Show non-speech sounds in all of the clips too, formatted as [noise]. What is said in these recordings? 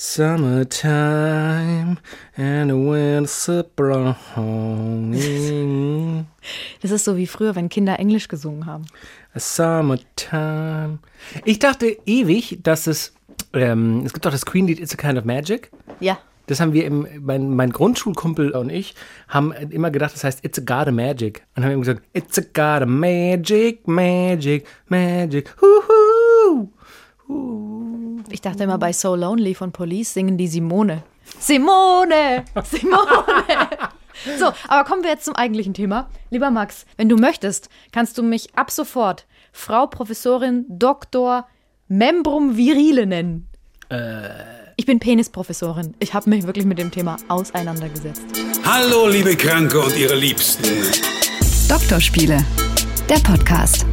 Summertime and the wind's blowing. Das ist so wie früher, wenn Kinder Englisch gesungen haben. Summertime. Ich dachte ewig, dass es, ähm, es gibt doch das Queen-Lied It's a Kind of Magic. Ja. Das haben wir im, mein, mein Grundschulkumpel und ich haben immer gedacht, das heißt It's a God of Magic. Und haben immer gesagt, It's a God of Magic, Magic, Magic, huhu. Ich dachte immer, bei So Lonely von Police singen die Simone. Simone! Simone! [laughs] So, aber kommen wir jetzt zum eigentlichen Thema. Lieber Max, wenn du möchtest, kannst du mich ab sofort Frau Professorin Dr. Membrum Virile nennen. Ich bin Penisprofessorin. Ich habe mich wirklich mit dem Thema auseinandergesetzt. Hallo, liebe Kranke und ihre Liebsten. Doktorspiele, der Podcast.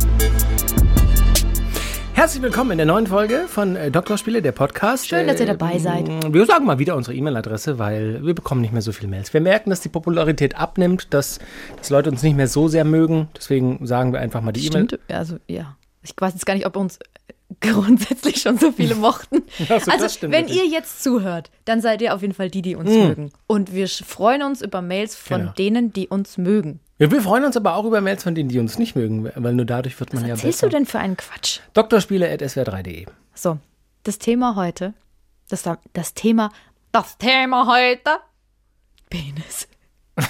Herzlich willkommen in der neuen Folge von äh, Doktorspiele, der Podcast. Schön, dass ihr dabei seid. Wir sagen mal wieder unsere E-Mail-Adresse, weil wir bekommen nicht mehr so viele Mails. Wir merken, dass die Popularität abnimmt, dass, dass Leute uns nicht mehr so sehr mögen. Deswegen sagen wir einfach mal die E-Mail. Stimmt, also ja. Ich weiß jetzt gar nicht, ob uns grundsätzlich schon so viele mochten. [laughs] Ach so, also, das stimmt wenn wirklich. ihr jetzt zuhört, dann seid ihr auf jeden Fall die, die uns mögen. Und wir sch- freuen uns über Mails von Genau. denen, die uns mögen. Ja, wir freuen uns aber auch über Mails von denen, die uns nicht mögen, weil nur dadurch wird man Was ja erzählst besser. du denn für einen Quatsch? Doktorspiele.swr3.de. So, das Thema heute, das, das Thema, das Thema heute, Penis. [laughs]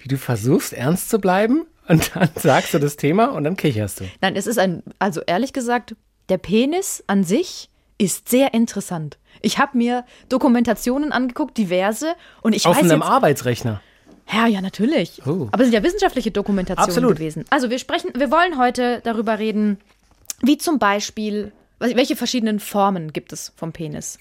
Wie du versuchst, ernst zu bleiben und dann sagst du das Thema und dann kicherst du. Nein, es ist ein, also ehrlich gesagt, der Penis an sich ist sehr interessant. Ich habe mir Dokumentationen angeguckt, diverse, und ich Auf weiß einem jetzt, Arbeitsrechner. Ja, ja, natürlich. Oh. Aber es sind ja wissenschaftliche Dokumentationen Absolut. gewesen. Also wir sprechen, wir wollen heute darüber reden, wie zum Beispiel, welche verschiedenen Formen gibt es vom Penis?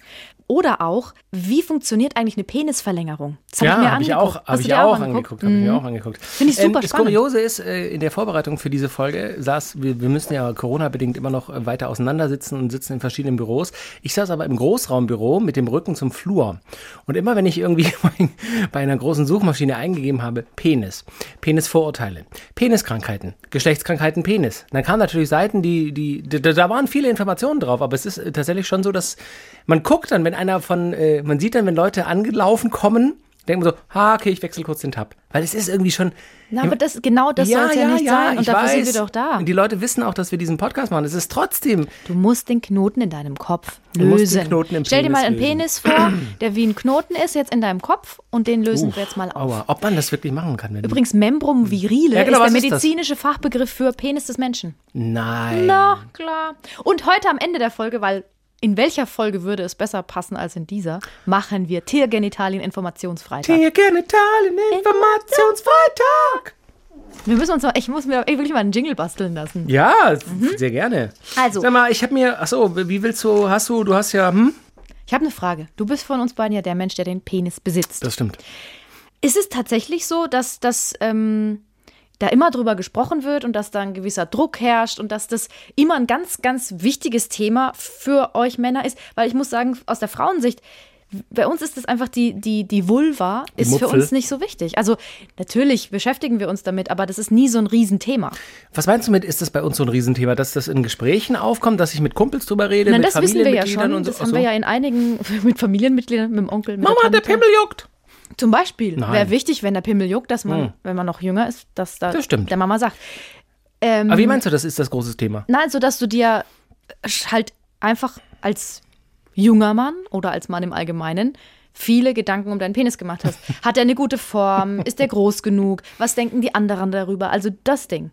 Oder auch, wie funktioniert eigentlich eine Penisverlängerung? Das hab ja, ich mir habe ich angeguckt. auch, hab ich auch angeguckt? angeguckt. Habe ich mir auch angeguckt. Finde ich super Das spannend. Kuriose ist, äh, in der Vorbereitung für diese Folge saß, wir, wir müssen ja Corona-bedingt immer noch äh, weiter auseinandersitzen und sitzen in verschiedenen Büros. Ich saß aber im Großraumbüro mit dem Rücken zum Flur. Und immer wenn ich irgendwie [laughs] bei einer großen Suchmaschine eingegeben habe, Penis, Penisvorurteile, Peniskrankheiten, Geschlechtskrankheiten, Penis, dann kamen natürlich Seiten, die, die, da, da waren viele Informationen drauf, aber es ist äh, tatsächlich schon so, dass man guckt dann, wenn einer von, äh, man sieht dann, wenn Leute angelaufen kommen, denkt man so, ha, okay, ich wechsle kurz den Tab. Weil es ist irgendwie schon. Na, aber das, genau das soll es ja, nicht sein. Und dafür weiß. sind wir doch da. Und die Leute wissen auch, dass wir diesen Podcast machen. Es ist trotzdem. Du musst den Knoten in deinem Kopf Du musst lösen. den Knoten im Stell dir mal einen lösen. Penis vor, der wie ein Knoten ist jetzt in deinem Kopf und den lösen wir jetzt mal auf. Aua, ob man das wirklich machen kann. Übrigens, Membrum virile Ja, genau, ist der ist medizinische Fachbegriff für Penis des Menschen. Nein. Na, klar. Und heute am Ende der Folge, weil in welcher Folge würde es besser passen als in dieser, machen wir Tiergenitalien Informationsfreitag. Tiergenitalien Informationsfreitag. Wir müssen uns mal, ich muss mir wirklich mal einen Jingle basteln lassen. Ja, sehr gerne. Mhm. Also. Sag mal, ich habe mir. Achso, wie willst du. Hast du. Du hast ja. Hm? Ich habe eine Frage. Du bist von uns beiden ja der Mensch, der den Penis besitzt. Das stimmt. Ist es tatsächlich so, dass das ähm, da immer drüber gesprochen wird und dass da ein gewisser Druck herrscht und dass das immer ein ganz, ganz wichtiges Thema für euch Männer ist? Weil ich muss sagen, aus der Frauensicht, bei uns ist das einfach die, die, die Vulva ist für Mupfel. uns nicht so wichtig. Also natürlich beschäftigen wir uns damit, aber das ist nie so ein Riesenthema. Was meinst du mit, ist das bei uns so ein Riesenthema, dass das in Gesprächen aufkommt, dass ich mit Kumpels drüber rede, Nein, mit das wissen wir ja schon. und so? Das haben wir ja in einigen [laughs] mit Familienmitgliedern, mit dem Onkel, mit Mama, der der. Pimmel juckt. Zum Beispiel wäre wichtig, wenn der Pimmel juckt, dass man, wenn man noch jünger ist, dass da Das stimmt. der Mama sagt. Ähm, Aber wie meinst du, das ist das große Thema? Nein, so dass du dir halt einfach als junger Mann oder als Mann im Allgemeinen viele Gedanken um deinen Penis gemacht hast. [laughs] Hat er eine gute Form? Ist er groß genug? Was denken die anderen darüber? Also das Ding.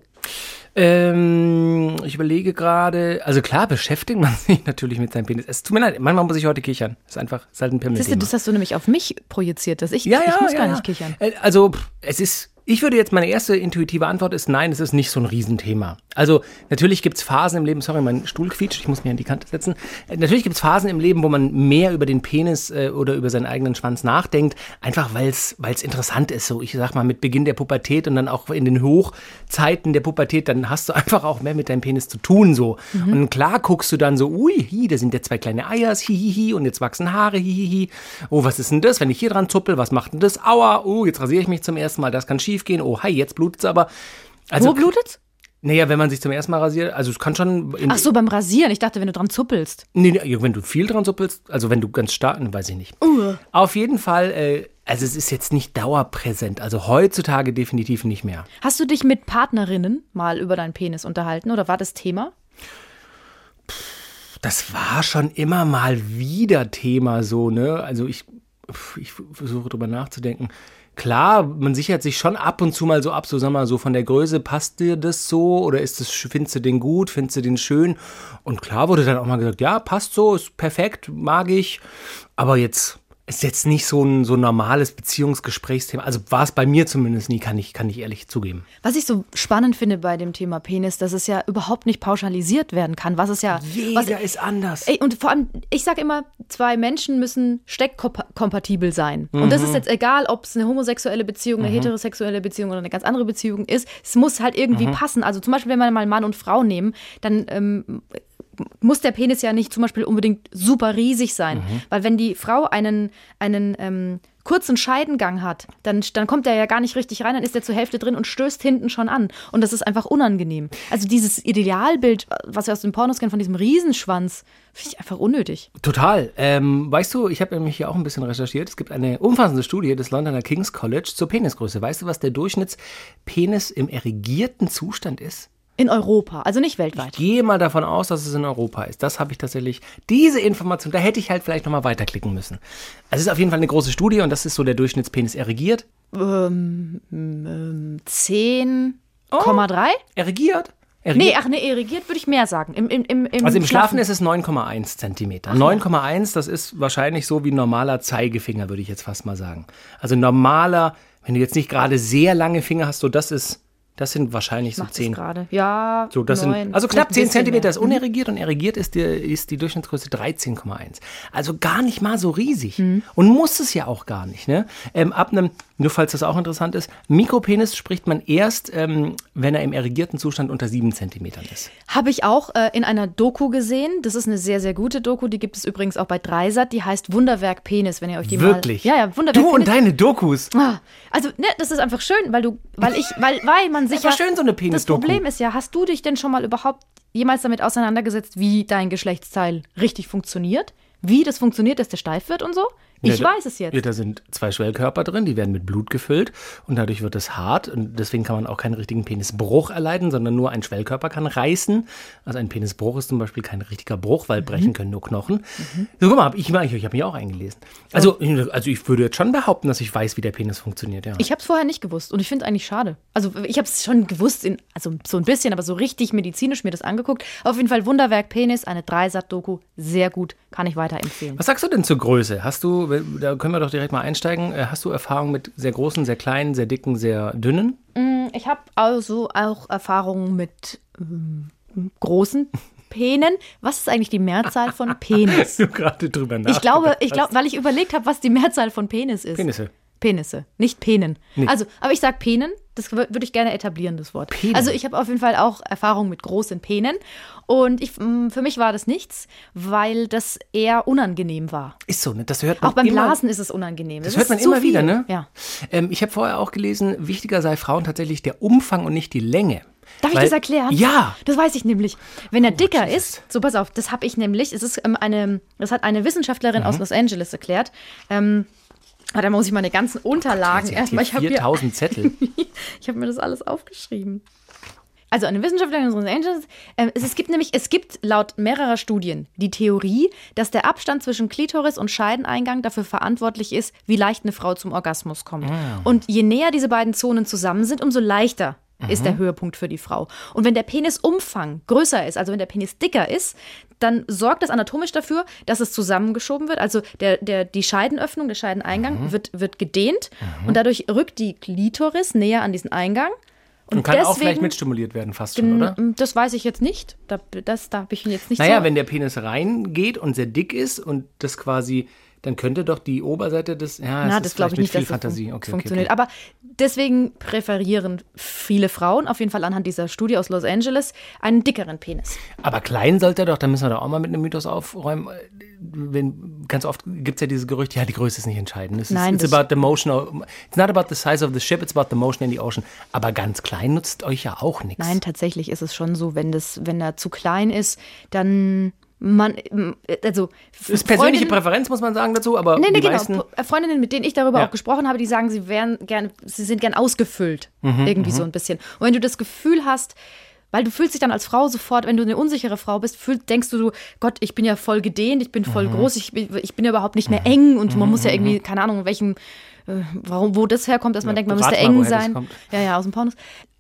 Ähm, ich überlege gerade, also klar beschäftigt man [laughs] sich natürlich mit seinem Penis. Es tut mir leid, manchmal muss ich heute kichern. Ist einfach, ist halt ein Pimmel. Das hast du nämlich auf mich projiziert, dass ich, ja, ja, ich muss ja, gar nicht kichern. Äh, Also, es ist, ich würde jetzt, meine erste intuitive Antwort ist, nein, es ist nicht so ein Riesenthema. Also, natürlich gibt es Phasen im Leben, sorry, mein Stuhl quietscht, ich muss mir an die Kante setzen. Äh, natürlich gibt es Phasen im Leben, wo man mehr über den Penis äh, oder über seinen eigenen Schwanz nachdenkt, einfach weil es interessant ist. So, ich sag mal, mit Beginn der Pubertät und dann auch in den Hochzeiten der Pubertät, dann hast du [laughs] einfach auch mehr mit deinem Penis zu tun, so. Und klar guckst du dann so, ui, hi, da sind ja zwei kleine Eiers, hihihi, und jetzt wachsen Haare, hihihi. Oh, was ist denn das, wenn ich hier dran zuppel, was macht denn das? Aua, oh, jetzt rasiere ich mich zum ersten Mal, das kann schief gehen. Oh, hi, jetzt blutet's aber. Also, Wo blutet's? Naja, wenn man sich zum ersten Mal rasiert, also es kann schon. Ach so, beim Rasieren. Ich dachte, wenn du dran zuppelst. Nee, nee, wenn du viel dran suppelst, also wenn du ganz stark, weiß ich nicht. Auf jeden Fall, äh, also es ist jetzt nicht dauerpräsent. Also heutzutage definitiv nicht mehr. Hast du dich mit Partnerinnen mal über deinen Penis unterhalten oder war das Thema? Das war schon immer mal wieder Thema so, ne? Also ich, ich versuche drüber nachzudenken. Klar, man sichert sich schon ab und zu mal so ab, so sag mal, so von der Größe, passt dir das so oder ist das, findest du den gut, findest du den schön? Und klar wurde dann auch mal gesagt, ja, passt so, ist perfekt, mag ich. Aber jetzt ist jetzt nicht so ein so ein normales Beziehungsgesprächsthema. Also war es bei mir zumindest nie, kann ich, kann ich ehrlich zugeben. Was ich so spannend finde bei dem Thema Penis, dass es ja überhaupt nicht pauschalisiert werden kann. Was es ja. was, Jeder ist anders. Ey, und vor allem, ich sage immer, zwei Menschen müssen steckkompatibel sein. Und das ist jetzt egal, ob es eine homosexuelle Beziehung, eine heterosexuelle Beziehung oder eine ganz andere Beziehung ist. Es muss halt irgendwie passen. Also zum Beispiel, wenn wir mal Mann und Frau nehmen, dann ähm, muss der Penis ja nicht zum Beispiel unbedingt super riesig sein. Weil wenn die Frau einen, einen ähm, kurzen Scheidengang hat, dann, dann kommt der ja gar nicht richtig rein, dann ist der zur Hälfte drin und stößt hinten schon an. Und das ist einfach unangenehm. Also dieses Idealbild, was wir aus den Pornos kennen, von diesem Riesenschwanz, finde ich einfach unnötig. Total. Ähm, weißt du, ich habe nämlich hier auch ein bisschen recherchiert. Es gibt eine umfassende Studie des Londoner King's College zur Penisgröße. Weißt du, was der Durchschnittspenis im erregierten Zustand ist? In Europa, also nicht weltweit. Gehe mal davon aus, dass es in Europa ist. Das habe ich tatsächlich. Diese Information, da hätte ich halt vielleicht nochmal weiterklicken müssen. Also es ist auf jeden Fall eine große Studie und das ist so der Durchschnittspenis erregiert. Ähm, ähm, 10,3? Erregiert? Nee, Erregiert? ach nee, irrigiert würde ich mehr sagen. Im, im, im, im Also im Schlafen ist es 9,1 Zentimeter. 9,1, das ist wahrscheinlich so wie ein normaler Zeigefinger, würde ich jetzt fast mal sagen. Also normaler, wenn du jetzt nicht gerade sehr lange Finger hast, so das ist, das sind wahrscheinlich so Macht es 10. gerade. Ja, So, das neun, sind, also knapp ein 10 bisschen Zentimeter ist. Mhm. unerregiert und erregiert ist die, ist die Durchschnittsgröße 13,1. Also gar nicht mal so riesig. Mhm. Und muss es ja auch gar nicht. Ne? Ähm, ab einem, nur falls das auch interessant ist, Mikropenis spricht man erst, ähm, wenn er im erregierten Zustand unter 7 Zentimetern ist. Habe ich auch äh, in einer Doku gesehen. Das ist eine sehr, sehr gute Doku. Die gibt es übrigens auch bei Dreisat. Die heißt Wunderwerk Penis, wenn ihr euch die Wirklich? mal... Ja, ja, Wunderwerk Du und Penis. deine Dokus. Ah, Also, ne, das ist einfach schön, weil du, weil ich, weil, weil man sich war ja. schön, so eine Das Penis-Doku. Problem ist ja, hast du dich denn schon mal überhaupt jemals damit auseinandergesetzt, wie dein Geschlechtsteil richtig funktioniert? Wie das funktioniert, dass der steif wird und so? Ich Ja, weiß es jetzt. Ja, da sind zwei Schwellkörper drin, die werden mit Blut gefüllt und dadurch wird es hart und deswegen kann man auch keinen richtigen Penisbruch erleiden, sondern nur ein Schwellkörper kann reißen. Also ein Penisbruch ist zum Beispiel kein richtiger Bruch, weil brechen können nur Knochen. So, guck mal, hab ich, ich, ich habe mich auch eingelesen. Also, also ich würde jetzt schon behaupten, dass ich weiß, wie der Penis funktioniert, ja. Ich habe es vorher nicht gewusst und ich finde es eigentlich schade. Also ich habe es schon gewusst, in, also so ein bisschen, aber so richtig medizinisch mir das angeguckt. Auf jeden Fall Wunderwerk Penis, eine Dreisat-Doku, sehr gut, kann ich weiterempfehlen. Was sagst du denn zur Größe? Hast du, da können wir doch direkt mal einsteigen, äh, hast du Erfahrung mit sehr großen, sehr kleinen, sehr dicken, sehr dünnen? Ich habe also auch Erfahrungen mit ähm, großen [laughs] Penen. Was ist eigentlich die Mehrzahl von Penis? [laughs] Du gerade drüber nach. Ich glaube, ich glaube, weil ich überlegt habe, was die Mehrzahl von Penis ist. Penisse. Penisse, nicht Penen. Nee. Also, aber ich sage Penen, das wür- würde ich gerne etablieren, das Wort. Penen. Also ich habe auf jeden Fall auch Erfahrung mit großen Penen und ich, m, für mich war das nichts, weil das eher unangenehm war. Ist so, ne? Das hört man Auch beim immer, Blasen ist es unangenehm. Das ist hört man immer wieder, viel. ne? Ja. Ähm, ich habe vorher auch gelesen, wichtiger sei Frauen tatsächlich der Umfang und nicht die Länge. Darf ich Weil- das erklären? Ja. Das weiß ich nämlich. Wenn er dicker Jesus. ist, so pass auf, das habe ich nämlich, es ist ähm, eine, das hat eine Wissenschaftlerin Mhm. aus Los Angeles erklärt. Ähm, ah, da muss ich meine ganzen Unterlagen Sie hat erstmal, ich habe hier, 4000 Zettel. [laughs] ich habe mir das alles aufgeschrieben. Also eine Wissenschaftlerin aus Los Angeles, äh, es, es gibt nämlich, es gibt laut mehrerer Studien die Theorie, dass der Abstand zwischen Klitoris und Scheideneingang dafür verantwortlich ist, wie leicht eine Frau zum Orgasmus kommt. Und je näher diese beiden Zonen zusammen sind, umso leichter ist der Höhepunkt für die Frau. Und wenn der Penisumfang größer ist, also wenn der Penis dicker ist, dann sorgt das anatomisch dafür, dass es zusammengeschoben wird. Also der, der, die Scheidenöffnung, der Scheideneingang wird, wird gedehnt und dadurch rückt die Klitoris näher an diesen Eingang. Und kann auch vielleicht mitstimuliert werden, fast schon, oder? Das weiß ich jetzt nicht. Da, das, da habe ich jetzt nicht Naja, so. wenn der Penis reingeht und sehr dick ist und das quasi, dann könnte doch die Oberseite des, ja, Na, das glaube ich nicht, viel dass das Fantasie. fun Okay, okay, funktioniert. okay. Aber deswegen präferieren viele Frauen, auf jeden Fall anhand dieser Studie aus Los Angeles, einen dickeren Penis. Aber klein sollte er doch, da müssen wir doch auch mal mit einem Mythos aufräumen. Wenn, ganz oft gibt es ja dieses Gerücht, ja, die Größe ist nicht entscheidend. Es Nein, ist, it's das- about the motion, of, it's not about the size of the ship, it's about the motion in the ocean. Aber ganz klein nutzt euch ja auch nichts. Nein, tatsächlich ist es schon so, wenn das, wenn er zu klein ist, dann man, also Das ist persönliche Präferenz, muss man sagen dazu, aber Nee, nee, die genau. meisten. P- Freundinnen, mit denen ich darüber Ja. auch gesprochen habe, die sagen, sie wären gern, sie sind gern ausgefüllt. Mhm, irgendwie so ein bisschen. Und wenn du das Gefühl hast, weil du fühlst dich dann als Frau sofort, wenn du eine unsichere Frau bist, fühl, denkst du, Gott, ich bin ja voll gedehnt, ich bin Mhm. voll groß, ich, bin- ich bin ja überhaupt nicht mehr eng und man muss ja irgendwie, keine Ahnung, in welchem, äh, warum, wo das herkommt, dass man Ja, denkt, man müsste eng sein. Ja, ja, aus dem Pornos.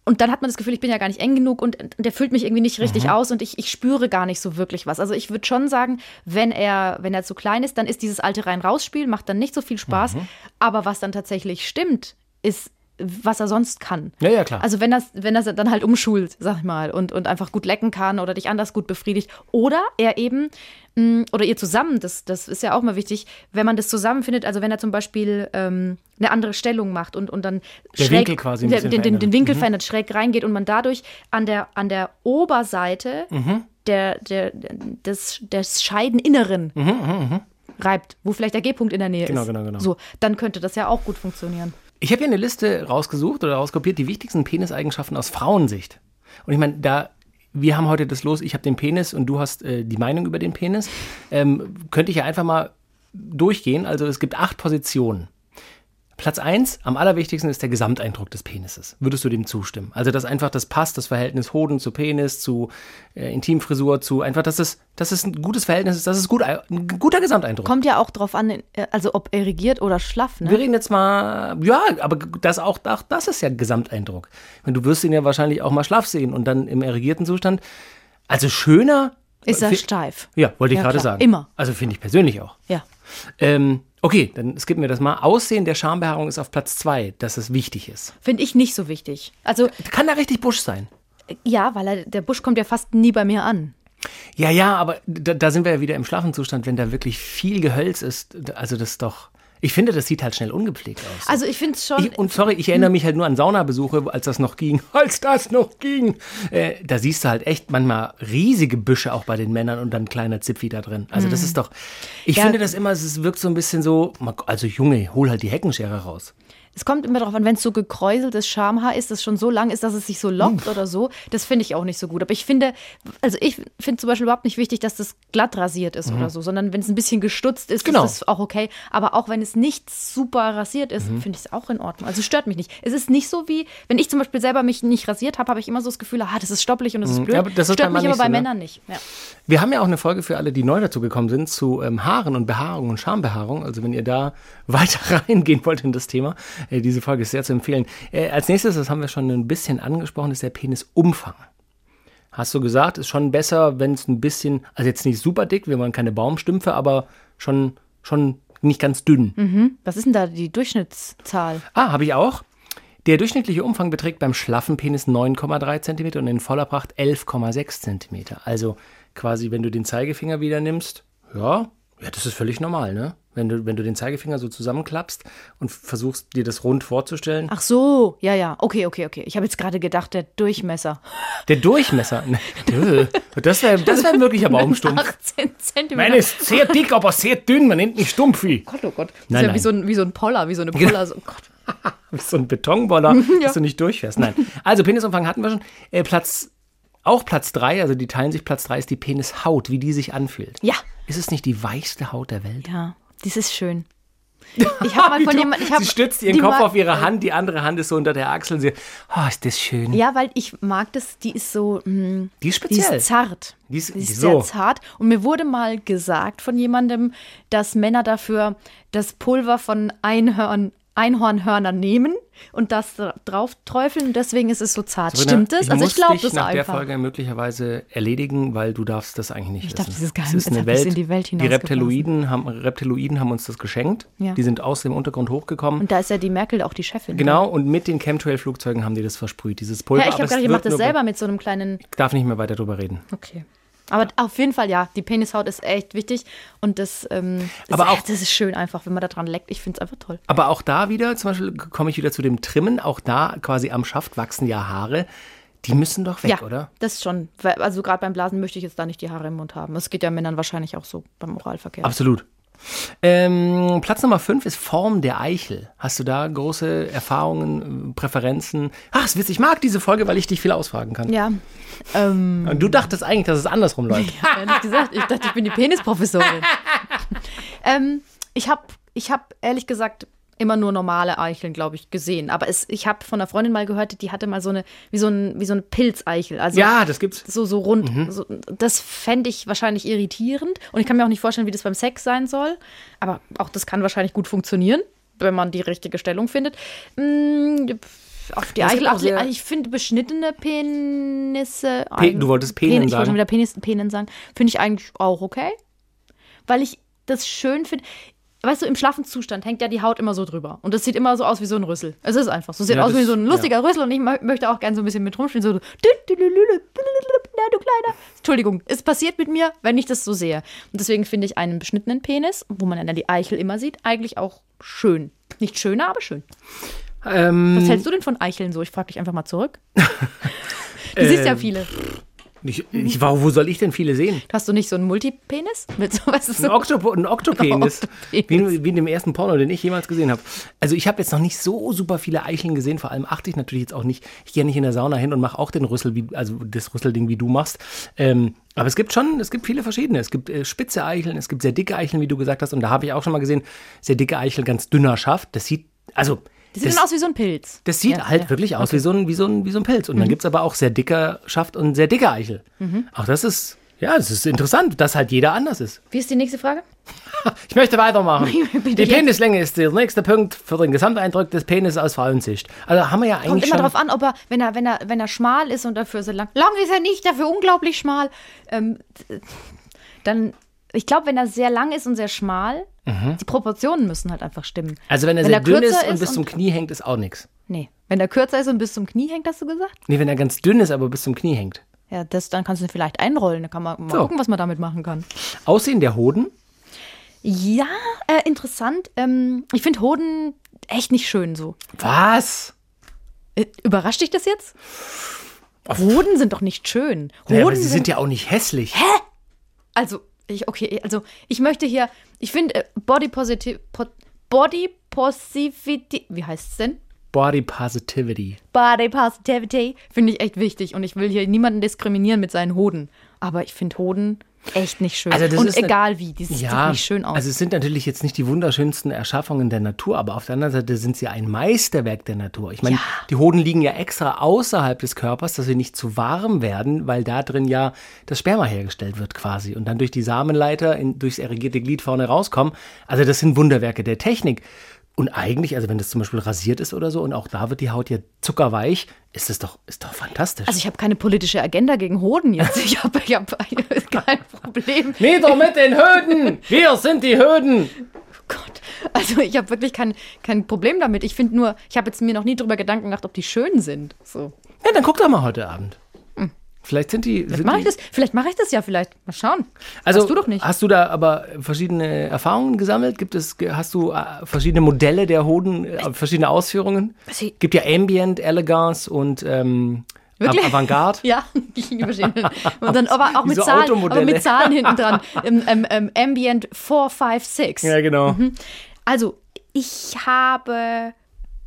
Und dann hat man das Gefühl, ich bin ja gar nicht eng genug und der füllt mich irgendwie nicht richtig aus und ich, ich spüre gar nicht so wirklich was. Also ich würde schon sagen, wenn er, wenn er zu klein ist, dann ist dieses alte Rein-Raus-Spiel, macht dann nicht so viel Spaß. Aber was dann tatsächlich stimmt, ist, was er sonst kann. Ja, ja, klar. Also wenn das, wenn das dann halt umschult, sag ich mal, und, und einfach gut lecken kann oder dich anders gut befriedigt. Oder er eben, mh, oder ihr zusammen, das, das ist ja auch mal wichtig, wenn man das zusammenfindet, also wenn er zum Beispiel ähm, eine andere Stellung macht und, und dann Der schräg, Winkel quasi der- den, den, den. Winkel verändert, schräg reingeht und man dadurch an der, an der Oberseite Mhm. der, der, des, des Scheideninneren reibt, wo vielleicht der G-Punkt in der Nähe Mhm, Genau, ist. genau, genau. So, dann könnte das ja auch gut funktionieren. Ich habe hier eine Liste rausgesucht oder rauskopiert, die wichtigsten Peniseigenschaften aus Frauensicht. Und ich meine, da wir haben heute das los, ich habe den Penis und du hast äh, die Meinung über den Penis. Ähm, könnte ich ja einfach mal durchgehen. Also es gibt acht Positionen. Platz eins, am allerwichtigsten ist der Gesamteindruck des Penises. Würdest du dem zustimmen? Also, dass einfach das passt, das Verhältnis Hoden zu Penis, zu äh, Intimfrisur, zu einfach, dass es, dass es ein gutes Verhältnis ist, dass es gut, ein guter Gesamteindruck. Kommt ja auch drauf an, äh, also ob erregiert oder schlaff, Wir ne? reden jetzt mal, ja, aber das auch, auch das ist ja Gesamteindruck. Und du wirst ihn ja wahrscheinlich auch mal schlaff sehen und dann im erregierten Zustand. Also schöner. Ist er Fi- steif? Ja, wollte ich Ja, gerade sagen. Immer. Also finde ich persönlich auch. Ja. Ähm, okay, dann skippen wir das mal. Aussehen der Schambehaarung ist auf Platz zwei, dass es wichtig ist. Finde ich nicht so wichtig. Also, Kann da richtig Busch sein? ja, weil er, der Busch kommt ja fast nie bei mir an. Ja, ja, aber da, da sind wir ja wieder im schlaffen Zustand, wenn da wirklich viel Gehölz ist. Also das ist doch. Ich finde, das sieht halt schnell ungepflegt aus. Also, ich finde es schon. Ich, und sorry, ich erinnere mich halt nur an Saunabesuche, als das noch ging. [laughs] Als das noch ging. Äh, da siehst du halt echt manchmal riesige Büsche auch bei den Männern und dann kleiner Zipfi da drin. Also das ist doch. Ich Ja. finde das immer, es wirkt so ein bisschen so. Also Junge, hol halt die Heckenschere raus. Es kommt immer darauf an, wenn es so gekräuseltes Schamhaar ist, das schon so lang ist, dass es sich so lockt oder so. Das finde ich auch nicht so gut. Aber ich finde, also ich finde zum Beispiel überhaupt nicht wichtig, dass das glatt rasiert ist oder so, sondern wenn es ein bisschen gestutzt ist, Mhm. Genau. ist das auch okay. Aber auch wenn es nicht super rasiert ist, Mhm. finde ich es auch in Ordnung. Also stört mich nicht. Es ist nicht so wie, wenn ich zum Beispiel selber mich nicht rasiert habe, habe ich immer so das Gefühl, ah, das ist stoppelig und das ist blöd. Mhm. Ja, aber das stört mich aber bei so, ne? Männern nicht. Ja. Wir haben ja auch eine Folge für alle, die neu dazu gekommen sind, zu ähm, Haaren und Behaarung und Schambehaarung. Also wenn ihr da [laughs] weiter reingehen wollt in das Thema, äh, diese Folge ist sehr zu empfehlen. Äh, als nächstes, das haben wir schon ein bisschen angesprochen, ist der Penisumfang. Hast du gesagt, ist schon besser, wenn es ein bisschen, also jetzt nicht super dick, wir wollen keine Baumstümpfe, aber schon, schon nicht ganz dünn. Was ist denn da die Durchschnittszahl? Ah, habe ich auch. Der durchschnittliche Umfang beträgt beim schlaffen Penis 9,3 cm und in voller Pracht 11,6 cm. Also quasi, wenn du den Zeigefinger wieder nimmst, ja, ja, das ist völlig normal, ne? Wenn du, wenn du den Zeigefinger so zusammenklappst und versuchst, dir das rund vorzustellen. Ach so, ja, ja. Okay, okay, okay. Ich habe jetzt gerade gedacht, der Durchmesser. Der Durchmesser, [laughs] das wäre das wär ein wirklicher Baumstumpf. 18 Zentimeter. Meine ist sehr dick, aber sehr dünn, man nennt mich Stumpfi. Gott, oh Gott. Das Nein, ist ja nein. wie so, ein, wie so ein Poller, wie so eine Poller. So, Gott. [laughs] Wie so ein Betonboller, [laughs] dass du nicht durchfährst. Nein. Also Penisumfang hatten wir schon. Äh, Platz, auch Platz 3, also die teilen sich Platz 3 ist die Penishaut, wie die sich anfühlt. Ja. Ist es nicht die weichste Haut der Welt? Ja, das ist schön. [laughs] Ich habe mal von du- jemand, ich hab, sie stützt ihren die Kopf auf ihre Hand, die andere Hand ist so unter der Achsel. Sie, oh, ist das schön. Ja, weil ich mag das, die ist so, mh, Die ist die speziell. ist zart. Die ist- die ist so. sehr zart. Und mir wurde mal gesagt von jemandem, dass Männer dafür das Pulver von Einhörn, Einhornhörnern nehmen und das dra- drauf träufeln. Deswegen ist es so zart. Stimmt das? Ich Also ich glaube das nach der. Folge möglicherweise erledigen, weil du darfst das eigentlich nicht Ich darf wissen. dieses Es Geheimnis ist eine Welt, in die Welt die hinausgeblasen. Reptiloiden haben, Reptiloiden haben uns das geschenkt. Ja. Die sind aus dem Untergrund hochgekommen. Und da ist ja die Merkel auch die Chefin. Genau, und mit den Chemtrail-Flugzeugen haben die das versprüht, dieses Pulver. Ja, ich habe ich wird mache das selber mit so einem kleinen. Ich darf nicht mehr weiter drüber reden. Okay. Aber auf jeden Fall, ja, die Penishaut ist echt wichtig und das, ähm, Aber ist, auch- das ist schön einfach, wenn man da dran leckt. Ich finde es einfach toll. Aber auch da wieder, zum Beispiel komme ich wieder zu dem Trimmen, auch da quasi am Schaft wachsen ja Haare. Die müssen doch weg, ja, oder? das schon. Also gerade beim Blasen möchte ich jetzt da nicht die Haare im Mund haben. Es geht ja Männern wahrscheinlich auch so beim Oralverkehr. Absolut. Ähm, Platz Nummer 5 ist Form der Eichel. Hast du da große Erfahrungen, Präferenzen? Ach, ist witzig, ich mag diese Folge, weil ich dich viel ausfragen kann. Ja. Ähm, Und du dachtest eigentlich, dass es andersrum läuft. [laughs] ehrlich gesagt, ich dachte, ich bin die Penisprofessorin. [laughs] ähm, ich habe, ich hab, ehrlich gesagt, immer nur normale Eicheln, glaube ich, gesehen. Aber es, ich habe von einer Freundin mal gehört, die hatte mal so eine, wie so, ein, wie so eine Pilzeichel. Also Ja, das gibt's. so, so rund. Mhm. So, das fände ich wahrscheinlich irritierend. Und ich kann mir auch nicht vorstellen, wie das beim Sex sein soll. Aber auch das kann wahrscheinlich gut funktionieren, wenn man die richtige Stellung findet. Mm, auf die gibt Eichel, auch sehr- ich finde beschnittene Penisse. Pe- du wolltest Penen Penis, Ich wollte sagen. schon wieder Penis, Penen sagen. Finde ich eigentlich auch okay. Weil ich das schön finde. Weißt du, im schlaffen Zustand hängt ja die Haut immer so drüber. Und das sieht immer so aus wie so ein Rüssel. Es ist einfach so. Sieht Ja, aus wie so ein lustiger Rüssel und ich mö- möchte auch gerne so ein bisschen mit rumspielen. So, na, du Kleiner. Entschuldigung, es passiert mit mir, wenn ich das so sehe. Und deswegen finde ich einen beschnittenen Penis, wo man dann die Eichel immer sieht, eigentlich auch schön. Nicht schöner, aber schön. Ähm, Was hältst du denn von Eicheln so? Ich frage dich einfach mal zurück. Du siehst ja Ähm, viele. Ich, ich, wow, wo soll ich denn viele sehen? Hast du nicht so einen Multipenis? Mit so, weißt du, Ein, so Oktopo, [laughs] ein Oktopenis. Oktopenis. Wie, wie in dem ersten Porno, den ich jemals gesehen habe. Also ich habe jetzt noch nicht so super viele Eicheln gesehen. Vor allem achte ich natürlich jetzt auch nicht. Ich gehe nicht in der Sauna hin und mache auch den Rüssel, wie, also das Rüsselding, wie du machst. Ähm, aber es gibt schon, es gibt viele verschiedene. Es gibt äh, spitze Eicheln, es gibt sehr dicke Eicheln, wie du gesagt hast. Und da habe ich auch schon mal gesehen, sehr dicke Eichel ganz dünner Schaft. Das sieht, also Die sieht das, dann aus wie so ein Pilz. das sieht Ja, halt ja. wirklich aus wie, so ein, wie, so ein, wie so ein Pilz. Und dann gibt es aber auch sehr dicker Schaft und sehr dicke Eichel. Mhm. Auch das ist, ja, das ist interessant, dass halt jeder anders ist. Wie ist die nächste Frage? [laughs] Ich möchte weitermachen. [laughs] Die jetzt. Penislänge ist der nächste Punkt für den Gesamteindruck des Penis aus Frauensicht. Also haben wir ja Kommt eigentlich immer schon. drauf an, ob er, wenn er, wenn er, wenn er schmal ist und dafür so lang. Lang ist er nicht, dafür unglaublich schmal. Ähm, dann, ich glaube, wenn er sehr lang ist und sehr schmal, die Proportionen müssen halt einfach stimmen. also wenn er wenn sehr dünn ist und bis zum und- Knie hängt, ist auch nichts. Nee. Wenn er kürzer ist und bis zum Knie hängt, hast du gesagt? Nee, wenn er ganz dünn ist, aber bis zum Knie hängt. Ja, das, dann kannst du ihn vielleicht einrollen. Dann kann man mal So. gucken, was man damit machen kann. Aussehen der Hoden. Ja, äh, interessant. Ähm, ich finde Hoden echt nicht schön so. Was? Äh, überrascht dich das jetzt? Hoden sind doch nicht schön. Hoden Naja, aber sie sind ja auch nicht hässlich. Also, ich, okay, also ich möchte hier, ich finde äh, Body Positive, po, Body Positivity, wie heißt es denn? Body Positivity. Body Positivity finde ich echt wichtig und ich will hier niemanden diskriminieren mit seinen Hoden. Aber ich finde Hoden echt nicht schön. Also und ist egal wie, die sieht doch nicht schön aus. also es sind natürlich jetzt nicht die wunderschönsten Erschaffungen der Natur, aber auf der anderen Seite sind sie ein Meisterwerk der Natur. Ich meine, Ja. die Hoden liegen ja extra außerhalb des Körpers, dass sie nicht zu warm werden, weil da drin ja das Sperma hergestellt wird quasi und dann durch die Samenleiter in, durchs erregierte Glied vorne rauskommen. Also das sind Wunderwerke der Technik. Und eigentlich, also wenn das zum Beispiel rasiert ist oder so und auch da wird die Haut ja zuckerweich, ist das doch, ist doch fantastisch. also ich habe keine politische Agenda gegen Hoden jetzt. Ich habe ich hab [laughs] kein Problem. Nieder mit den Höden! Wir sind die Höden! Gott. Also ich habe wirklich kein, kein Problem damit. Ich finde nur, ich habe jetzt mir noch nie drüber Gedanken gemacht, ob die schön sind. So. Ja, dann guck doch mal heute Abend. Vielleicht sind die. Vielleicht mache ich das. Vielleicht mache ich das ja vielleicht. Mal schauen. also, Hast du doch nicht. Hast du da aber verschiedene Erfahrungen gesammelt? Gibt es, hast du äh, verschiedene Modelle der Hoden, äh, verschiedene Ausführungen? Sie- Gibt ja Ambient, Elegance und ähm, Wirklich? Avantgarde. [laughs] Ja. Und dann aber auch mit so Zahlen, aber mit Zahlen [laughs] hinten dran. Ähm, ähm, ähm, Ambient 456. Ja, genau. Mhm. Also, ich habe.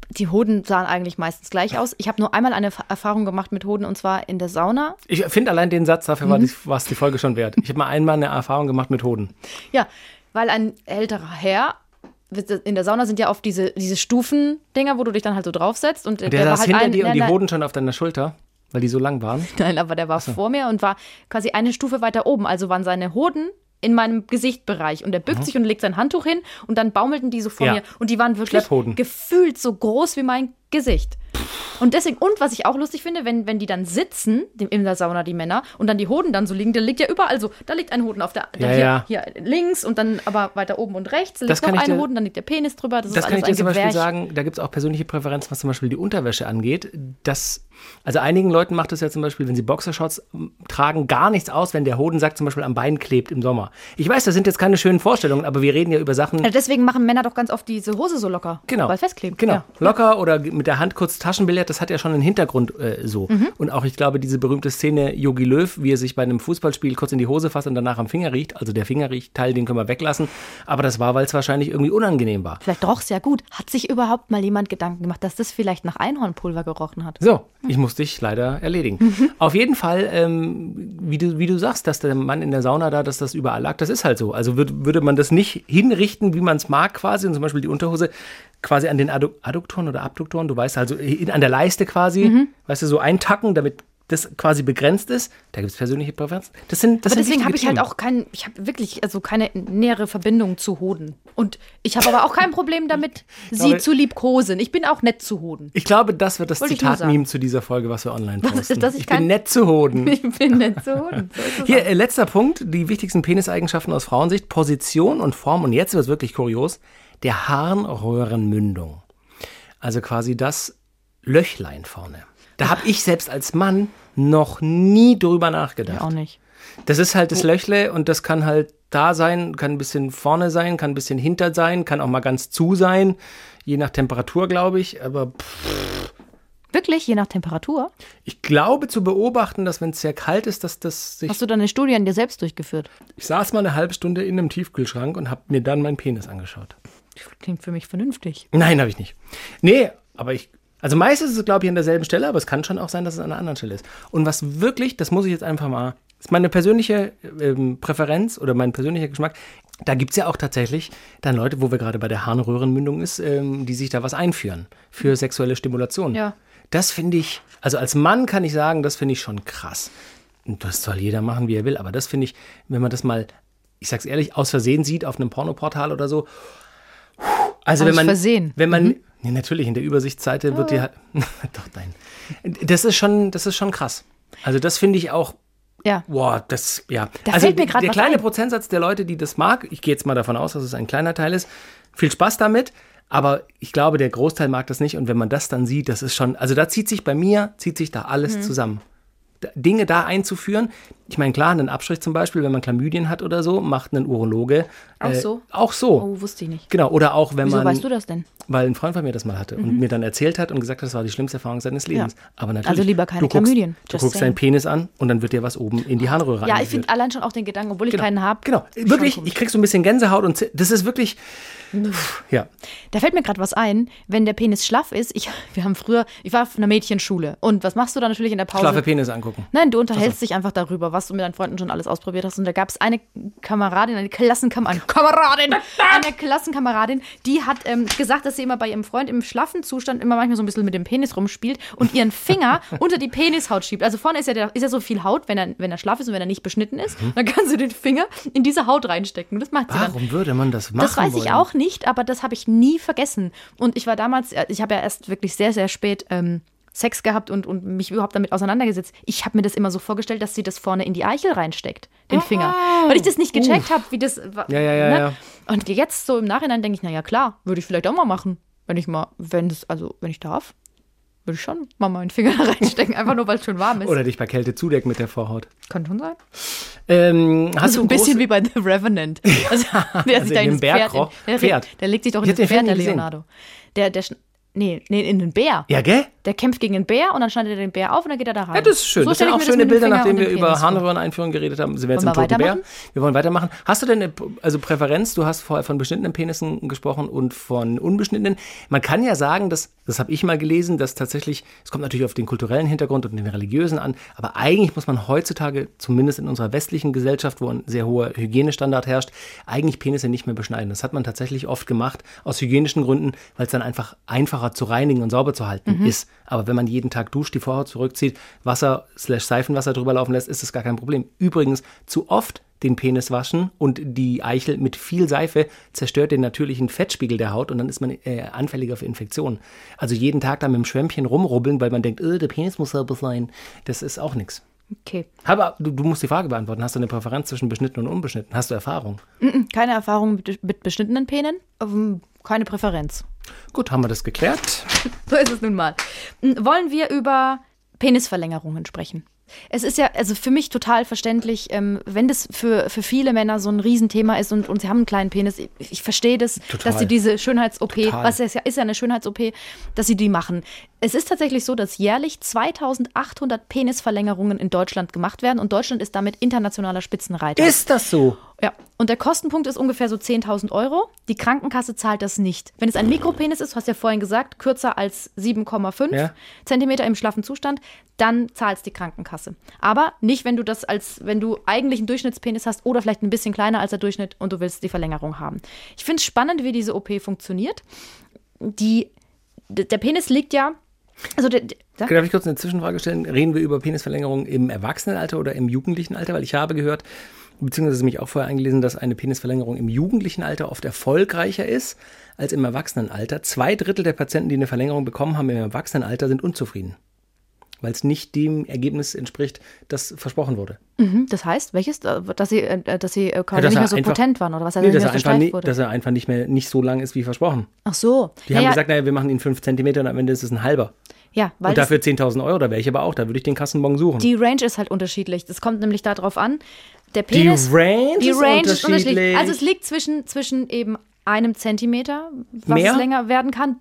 Die Hoden sahen eigentlich meistens gleich aus. Ich habe nur einmal eine Erfahrung gemacht mit Hoden und zwar in der Sauna. Ich finde allein den Satz, dafür Mhm. war die, war es die Folge schon wert. Ich habe mal einmal eine Erfahrung gemacht mit Hoden. Ja, weil ein älterer Herr. In der Sauna sind ja oft diese, diese Stufen-Dinger, wo du dich dann halt so draufsetzt. Und Der, war saß halt hinter ein- dir und die nein, Hoden schon auf deiner Schulter, weil die so lang waren. [laughs] Nein, aber der war vor mir und war quasi eine Stufe weiter oben. Also waren seine Hoden in meinem Gesichtbereich. Und er bückt sich und legt sein Handtuch hin und dann baumelten die so vor Ja. mir. Und die waren wirklich gefühlt so groß wie mein Gesicht. Und deswegen, und was ich auch lustig finde, wenn, wenn die dann sitzen, dem- in der Sauna, die Männer, und dann die Hoden dann so liegen, da liegt ja überall so, da liegt ein Hoden auf der, Ja, hier, ja. hier links und dann aber weiter oben und rechts, da Das liegt kann noch ein Hoden, dann liegt der Penis drüber, das, Das ist kann ich alles dir zum Beispiel sagen, da gibt es auch persönliche Präferenzen, was zum Beispiel die Unterwäsche angeht. Das Also einigen Leuten macht es ja zum Beispiel, wenn sie Boxershorts m, tragen, gar nichts aus, wenn der Hodensack zum Beispiel am Bein klebt im Sommer. Ich weiß, das sind jetzt keine schönen Vorstellungen, aber wir reden ja über Sachen. Also deswegen machen Männer doch ganz oft diese Hose so locker. Genau. Weil festklebt. Genau. Ja. Locker oder mit der Hand kurz Taschenbillard, das hat ja schon einen Hintergrund äh, so. Mhm. Und auch, ich glaube, diese berühmte Szene Yogi Löw, wie er sich bei einem Fußballspiel kurz in die Hose fasst und danach am Finger riecht. Also der Fingerriechteil, den können wir weglassen. Aber das war, weil es wahrscheinlich irgendwie unangenehm war. Vielleicht roch es ja gut. Hat sich überhaupt mal jemand Gedanken gemacht, dass das vielleicht nach Einhornpulver gerochen hat? So, ich muss dich leider erledigen. Auf jeden Fall, ähm, wie, du, wie du sagst, dass der Mann in der Sauna da, dass das überall lag, das ist halt so. Also würd, würde man das nicht hinrichten, wie man es mag quasi, und zum Beispiel die Unterhose quasi an den Addu Adduktoren oder Abduktoren, du weißt, also in, an der Leiste quasi, weißt du, so eintacken, damit das quasi begrenzt ist. Da gibt es persönliche Präferenzen. Das sind, das Aber deswegen habe ich halt auch kein, ich habe wirklich also keine nähere Verbindung zu Hoden. Und ich habe aber auch kein Problem damit, [laughs] sie glaube- zu liebkosen. Ich bin auch nett zu Hoden. Ich glaube, das wird das Zitat-Meme zu dieser Folge, was wir online Was, posten. dass ich ich bin nett zu Hoden. [laughs] Ich bin nett zu Hoden. So Hier, äh, letzter Punkt, die wichtigsten Peniseigenschaften aus Frauensicht, Position und Form. Und jetzt wird es wirklich kurios, der Harnröhrenmündung. Also quasi das Löchlein vorne. Da habe ich selbst als Mann noch nie drüber nachgedacht. auch nicht. Das ist halt das Löchle und das kann halt da sein, kann ein bisschen vorne sein, kann ein bisschen hinter sein, kann auch mal ganz zu sein, je nach Temperatur, glaube ich. Aber pff, Wirklich, je nach Temperatur. ich glaube zu beobachten, dass wenn es sehr kalt ist, dass das sich Hast du deine Studie an dir selbst durchgeführt? Ich saß mal eine halbe Stunde in einem Tiefkühlschrank und habe mir dann meinen Penis angeschaut. Klingt für mich vernünftig. Nein, habe ich nicht. Nee, aber ich. Also meistens ist es, glaube ich, an derselben Stelle, aber es kann schon auch sein, dass es an einer anderen Stelle ist. Und was wirklich, das muss ich jetzt einfach mal, ist meine persönliche ähm, Präferenz oder mein persönlicher Geschmack. Da gibt es ja auch tatsächlich dann Leute, wo wir gerade bei der Harnröhrenmündung ist, ähm, die sich da was einführen für sexuelle Stimulation. Ja. Das finde ich, also als Mann kann ich sagen, das finde ich schon krass. Und das soll jeder machen, wie er will, aber das finde ich, wenn man das mal, ich sag's ehrlich, aus Versehen sieht auf einem Pornoportal oder so. Also wenn man, Versehen? wenn man, nee, natürlich in der Übersichtsseite wird dir halt, [laughs] doch nein, das ist schon, das ist schon krass. Also das finde ich auch, Ja. boah, das, ja. Da also fällt mir der kleine ein. Prozentsatz der Leute, die das mag, ich gehe jetzt mal davon aus, dass es ein kleiner Teil ist, viel Spaß damit. Aber ich glaube, der Großteil mag das nicht. Und wenn man das dann sieht, das ist schon, also da zieht sich bei mir, zieht sich da alles Mhm. zusammen. Dinge da einzuführen. Ich meine, klar, einen Abstrich zum Beispiel, wenn man Chlamydien hat oder so, macht ein Urologe. Auch so? Auch so. Oh, wusste ich nicht. Genau. Oder auch wenn Wieso man. weißt du das denn? Weil ein Freund von mir das mal hatte und mir dann erzählt hat und gesagt hat, das war die schlimmste Erfahrung seines Lebens. Ja. Aber natürlich. Also lieber keine du guckst, Chlamydien. Du Just guckst deinen Penis an und dann wird dir was oben in die Harnröhre Ja, ich finde allein schon auch den Gedanken, obwohl ich Genau. keinen habe. Genau. Wirklich, ich krieg so ein bisschen Gänsehaut und das ist wirklich. Ja. Da fällt mir gerade was ein, wenn der Penis schlaff ist. Ich, [laughs] wir haben früher, ich war auf einer Mädchenschule. Und was machst du da natürlich in der Pause? Schlafe Penis angucken. Nein, du unterhältst dich einfach darüber, was du mit deinen Freunden schon alles ausprobiert hast. Und da gab es eine Kameradin, eine Klassenkameradin, eine Kameradin, eine Klassenkameradin, die hat ähm, gesagt, dass sie immer bei ihrem Freund im schlaffen Zustand immer manchmal so ein bisschen mit dem Penis rumspielt und ihren Finger [laughs] unter die Penishaut schiebt. Also vorne ist ja, der, ist ja so viel Haut, wenn er, wenn er schlaff ist und wenn er nicht beschnitten ist. Dann kannst du den Finger in diese Haut reinstecken. Das macht sie dann. Warum würde man das machen? Das weiß ich wollen? auch nicht, aber das habe ich nie vergessen. Und ich war damals, äh, ich habe ja erst wirklich sehr, sehr spät ähm, Sex gehabt und, und mich überhaupt damit auseinandergesetzt. Ich habe mir das immer so vorgestellt, dass sie das vorne in die Eichel reinsteckt, den Finger. Weil ich das nicht gecheckt habe, wie das war. Ah. Ja, ja, ja, ja. Und jetzt so im Nachhinein denke ich, na ja, klar, würde ich vielleicht auch mal machen. Wenn ich mal, wenn es, also wenn ich darf, würde ich schon mal meinen Finger [laughs] da reinstecken, einfach nur weil es schon warm ist. Oder dich bei Kälte zudecken mit der Vorhaut. Kann schon sein. Ähm, hast so du ein bisschen wie bei The Revenant. [laughs] Also, der Also in dem Berg ro- der, Pferd. der legt sich doch in das Pferd, der. Leonardo. Der, der, nee, nee, in den Bär. Ja, gell? Der kämpft gegen den Bär und dann schneidet er den Bär auf und dann geht er da rein. Ja, das ist schön. So das sind auch schöne Bilder, nachdem wir über. Harnröhreneinführung geredet haben. Sind wir jetzt Wollen im wir Toten Bär? Wir wollen weitermachen. Hast du denn eine also Präferenz? Du hast vorher von beschnittenen Penissen gesprochen und von unbeschnittenen. Man kann ja sagen, dass, das habe ich mal gelesen, dass tatsächlich, es kommt natürlich auf den kulturellen Hintergrund und den religiösen an, aber eigentlich muss man heutzutage, zumindest in unserer westlichen Gesellschaft, wo ein sehr hoher Hygienestandard herrscht, eigentlich Penisse nicht mehr beschneiden. Das hat man tatsächlich oft gemacht, aus hygienischen Gründen, weil es dann einfach einfacher zu reinigen und sauber zu halten ist. Aber wenn man jeden Tag duscht, die Vorhaut zurückzieht, Wasser slash Seifenwasser drüber laufen lässt, ist das gar kein Problem. Übrigens, zu oft den Penis waschen und die Eichel mit viel Seife zerstört den natürlichen Fettspiegel der Haut und dann ist man äh, anfälliger für Infektionen. Also jeden Tag da mit dem Schwämmchen rumrubbeln, weil man denkt, äh, der Penis muss sauber sein, das ist auch nichts. Okay. Aber du, du musst die Frage beantworten. Hast du eine Präferenz zwischen beschnitten und unbeschnitten? Hast du Erfahrung? Keine Erfahrung mit, mit beschnittenen Penen, ähm, keine Präferenz. Gut, haben wir das geklärt. [laughs] So ist es nun mal. M, Wollen wir über Penisverlängerungen sprechen. Es ist ja, also für mich total verständlich, ähm, wenn das für, für viele Männer so ein Riesenthema ist und, und sie haben einen kleinen Penis. Ich, ich verstehe das, Total. dass sie diese Schönheits-OP, was es ja ist ja eine Schönheits-OP, dass sie die machen. Es ist tatsächlich so, dass jährlich 2800 Penisverlängerungen in Deutschland gemacht werden und Deutschland ist damit internationaler Spitzenreiter. Ist das so? Ja, und der Kostenpunkt ist ungefähr so 10.000 Euro. Die Krankenkasse zahlt das nicht. Wenn es ein Mikropenis ist, du hast ja vorhin gesagt, kürzer als 7,5 Ja. Zentimeter im schlaffen Zustand, dann zahlt die Krankenkasse. Aber nicht, wenn du das als, wenn du eigentlich einen Durchschnittspenis hast oder vielleicht ein bisschen kleiner als der Durchschnitt und du willst die Verlängerung haben. Ich finde es spannend, wie diese OP funktioniert. Die, der Penis liegt ja, also der, der, Darf ich kurz eine Zwischenfrage stellen? Reden wir über Penisverlängerung im Erwachsenenalter oder im jugendlichen Alter? Weil ich habe gehört, beziehungsweise mich auch vorher eingelesen, dass eine Penisverlängerung im jugendlichen Alter oft erfolgreicher ist als im Erwachsenenalter. Zwei Drittel der Patienten, die eine Verlängerung bekommen haben im Erwachsenenalter, sind unzufrieden. Weil es nicht dem Ergebnis entspricht, das versprochen wurde. Mhm, das heißt, welches? Dass sie, äh, dass sie äh, quasi dass nicht mehr so einfach- potent waren oder was? Nee, nicht dass, er so einfach nie, wurde. dass er einfach nicht mehr nicht so lang ist wie versprochen. Ach so. Die Ja, haben ja, gesagt, naja, wir machen ihn fünf Zentimeter und am Ende ist es ein halber. Ja, weil Und dafür 10.000 Euro, da wäre ich aber auch, da würde ich den Kassenbon suchen. die Range ist halt unterschiedlich. Das kommt nämlich darauf an. Der Penis. Range die ist Range ist unterschiedlich. unterschiedlich. Also es liegt zwischen, zwischen eben einem Zentimeter, was Mehr? es länger werden kann,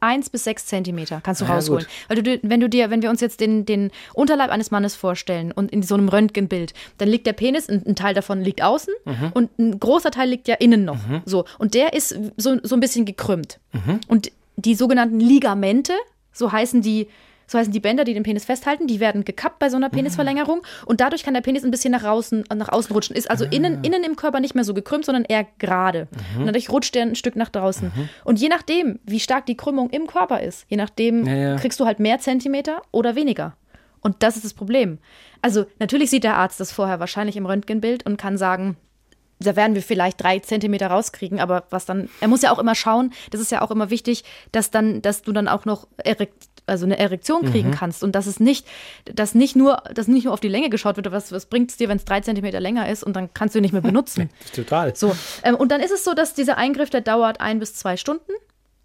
eins bis sechs Zentimeter kannst du ja, rausholen. gut. Weil du, wenn du dir, wenn wir uns jetzt den, den Unterleib eines Mannes vorstellen und in so einem Röntgenbild, dann liegt der Penis, ein, ein Teil davon liegt außen Mhm. und ein großer Teil liegt ja innen noch. So. Und der ist so, so ein bisschen gekrümmt. Mhm. Und die sogenannten Ligamente, so heißen die, so heißen die Bänder, die den Penis festhalten, die werden gekappt bei so einer Penisverlängerung und dadurch kann der Penis ein bisschen nach außen, nach außen rutschen. Ist also Ah. innen, innen im Körper nicht mehr so gekrümmt, sondern eher gerade. Mhm. Und dadurch rutscht der ein Stück nach draußen. Und je nachdem, wie stark die Krümmung im Körper ist, je nachdem Ja, ja. kriegst du halt mehr Zentimeter oder weniger. Und das ist das Problem. Also natürlich sieht der Arzt das vorher wahrscheinlich im Röntgenbild und kann sagen, da werden wir vielleicht drei Zentimeter rauskriegen, aber was dann, er muss ja auch immer schauen, das ist ja auch immer wichtig, dass dann, dass du dann auch noch erekt, also eine Erektion Mhm. kriegen kannst und dass es nicht, dass nicht nur, dass nicht nur auf die Länge geschaut wird, was, was bringt es dir, wenn es drei Zentimeter länger ist und dann kannst du ihn nicht mehr [laughs] benutzen. Total. So, ähm, und dann ist es so, dass dieser Eingriff, der dauert ein bis zwei Stunden.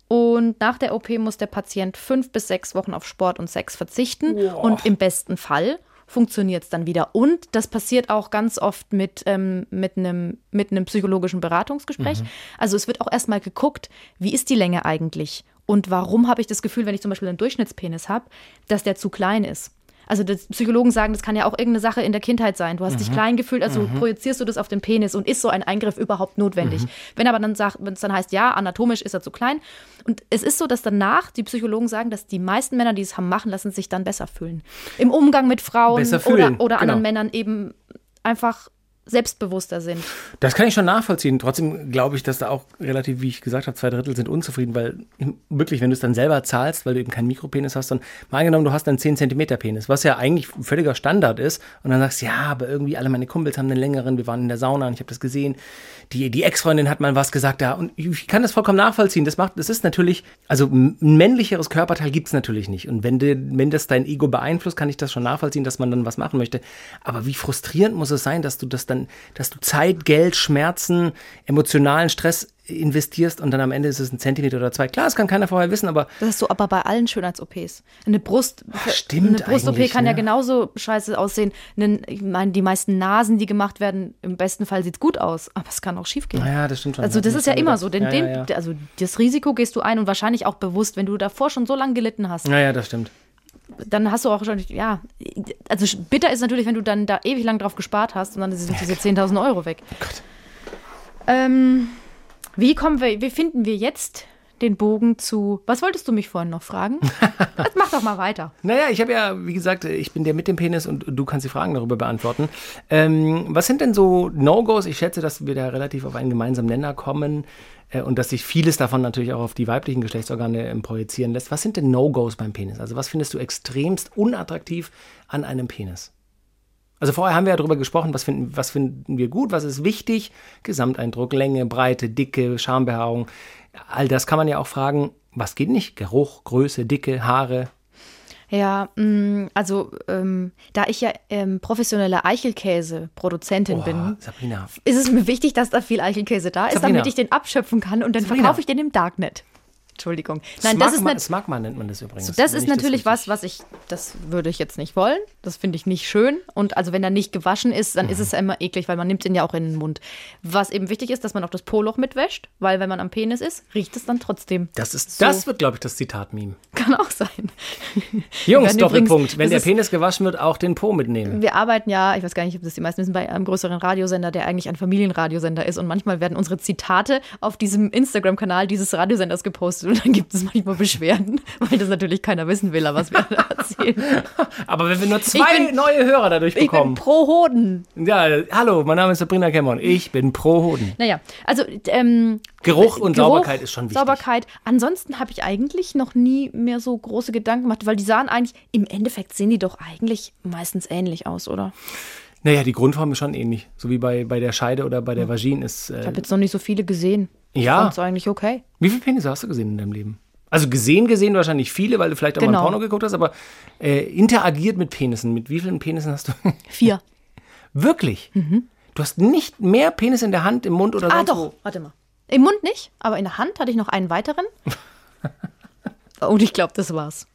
Und nach der OP muss der Patient fünf bis sechs Wochen auf Sport und Sex verzichten. Und im besten Fall funktioniert es dann wieder. Und das passiert auch ganz oft mit, ähm, mit, einem, mit einem psychologischen Beratungsgespräch. Also es wird auch erstmal geguckt, wie ist die Länge eigentlich? Und warum habe ich das Gefühl, wenn ich zum Beispiel einen Durchschnittspenis habe, dass der zu klein ist? Also Psychologen sagen, das kann ja auch irgendeine Sache in der Kindheit sein. Du hast dich klein gefühlt, also projizierst du das auf den Penis und ist so ein Eingriff überhaupt notwendig. Wenn aber dann sagt, wenn es dann heißt, ja, anatomisch ist er zu klein. Und es ist so, dass danach die Psychologen sagen, dass die meisten Männer, die es haben machen lassen, sich dann besser fühlen. Im Umgang mit Frauen oder, oder anderen genau. Männern eben einfach selbstbewusster sind. Das kann ich schon nachvollziehen. Trotzdem glaube ich, dass da auch relativ, wie ich gesagt habe, zwei Drittel sind unzufrieden, weil wirklich, wenn du es dann selber zahlst, weil du eben keinen Mikropenis hast, dann mal angenommen, du hast einen 10 Zentimeter Penis, was ja eigentlich völliger Standard ist, und dann sagst, ja, aber irgendwie alle meine Kumpels haben einen längeren, wir waren in der Sauna und ich habe das gesehen. Die, die Ex-Freundin hat mal was gesagt da und ich kann das vollkommen nachvollziehen. Das macht, das ist natürlich, also ein männlicheres Körperteil gibt es natürlich nicht. Und wenn, de, wenn das dein Ego beeinflusst, kann ich das schon nachvollziehen, dass man dann was machen möchte. Aber wie frustrierend muss es sein, dass du das dann, dass du Zeit, Geld, Schmerzen, emotionalen Stress investierst und dann am Ende ist es ein Zentimeter oder zwei. Klar, das kann keiner vorher wissen, aber Das ist so aber bei allen Schönheits-OPs. Eine Brust, stimmt eine Brust-OP kann ja ne? genauso scheiße aussehen. Ich meine, die meisten Nasen, die gemacht werden, im besten Fall sieht es gut aus, aber es kann auch schief gehen. naja, das stimmt schon. Also das Hat ist ja immer so. Den, ja, ja, ja. Also das Risiko gehst du ein und wahrscheinlich auch bewusst, wenn du davor schon so lange gelitten hast. ja, ja, das stimmt. Dann hast du auch schon, ja, also bitter ist natürlich, wenn du dann da ewig lang drauf gespart hast und dann sind diese 10.000 Euro weg. Ähm, wie kommen wir, wie finden wir jetzt den Bogen zu, was wolltest du mich vorhin noch fragen? [laughs] Jetzt mach doch mal weiter. Naja, ich habe ja, wie gesagt, ich bin der mit dem Penis und du kannst die Fragen darüber beantworten. Ähm, was sind denn so No-Gos? Ich schätze, dass wir da relativ auf einen gemeinsamen Nenner kommen und dass sich vieles davon natürlich auch auf die weiblichen Geschlechtsorgane ähm, projizieren lässt. Was sind denn No-Gos beim Penis? Also was findest du extremst unattraktiv an einem Penis? Also vorher haben wir ja darüber gesprochen, was finden, was finden wir gut, was ist wichtig. Gesamteindruck, Länge, Breite, Dicke, Schambehaarung. All das kann man ja auch fragen, was geht nicht? Geruch, Größe, Dicke, Haare. Ja, mh, also ähm, da ich ja ähm, professionelle Eichelkäse-Produzentin bin, Sabrina, ist es mir wichtig, dass da viel Eichelkäse da ist, Sabrina. damit ich den abschöpfen kann und dann Sabrina. verkaufe ich den im Darknet. Entschuldigung. Nein, das ist, Smagma, nat Smagma nennt man das übrigens. das wenn ist ich natürlich richtig- was, was ich, das würde ich jetzt nicht wollen. Das finde ich nicht schön. Und also wenn er nicht gewaschen ist, dann ist es ja immer eklig, weil man nimmt ihn ja auch in den Mund. Was eben wichtig ist, dass man auch das Po-Loch mitwäscht, weil wenn man am Penis ist, riecht es dann trotzdem. Das, ist, So. das wird, glaube ich, das Zitat-Meme. Kann auch sein. [laughs] Jungs, Doppelpunkt. übrigens- Wenn das der ist- Penis gewaschen wird, auch den Po mitnehmen. Wir arbeiten ja, ich weiß gar nicht, ob das die meisten wissen, bei einem größeren Radiosender, der eigentlich ein Familienradiosender ist. Und manchmal werden unsere Zitate auf diesem Instagram-Kanal dieses Radiosenders gepostet. [laughs] Und dann gibt es manchmal Beschwerden, [laughs] weil das natürlich keiner wissen will, was wir da erzählen. [laughs] Aber wenn wir nur zwei bin- neue Hörer dadurch Ich bin bekommen. pro Hoden. Ja, hallo, mein Name ist Sabrina Cameron. Ich bin pro Hoden. Naja, also ähm, Geruch und Geruch, Sauberkeit ist schon wichtig. Sauberkeit. Ansonsten habe ich eigentlich noch nie mehr so große Gedanken gemacht, weil die sahen eigentlich, im Endeffekt sehen die doch eigentlich meistens ähnlich aus, oder? Naja, die Grundform ist schon ähnlich. So wie bei, bei der Scheide oder bei Hm. der Vagine ist. Ich Äh, habe jetzt noch nicht so viele gesehen. Ja. Ich fand's eigentlich okay. wie viele Penisse hast du gesehen in deinem Leben? Also gesehen, gesehen wahrscheinlich viele, weil du vielleicht auch mal Genau. ein Porno geguckt hast, aber äh, interagiert mit Penissen. Mit wie vielen Penissen hast du? [laughs] Vier. Wirklich? Du hast nicht mehr Penis in der Hand, im Mund oder Mhm. Ah, doch. wo? Warte mal. Im Mund nicht, aber in der Hand hatte ich noch einen weiteren. [laughs] Und ich glaube, das war's.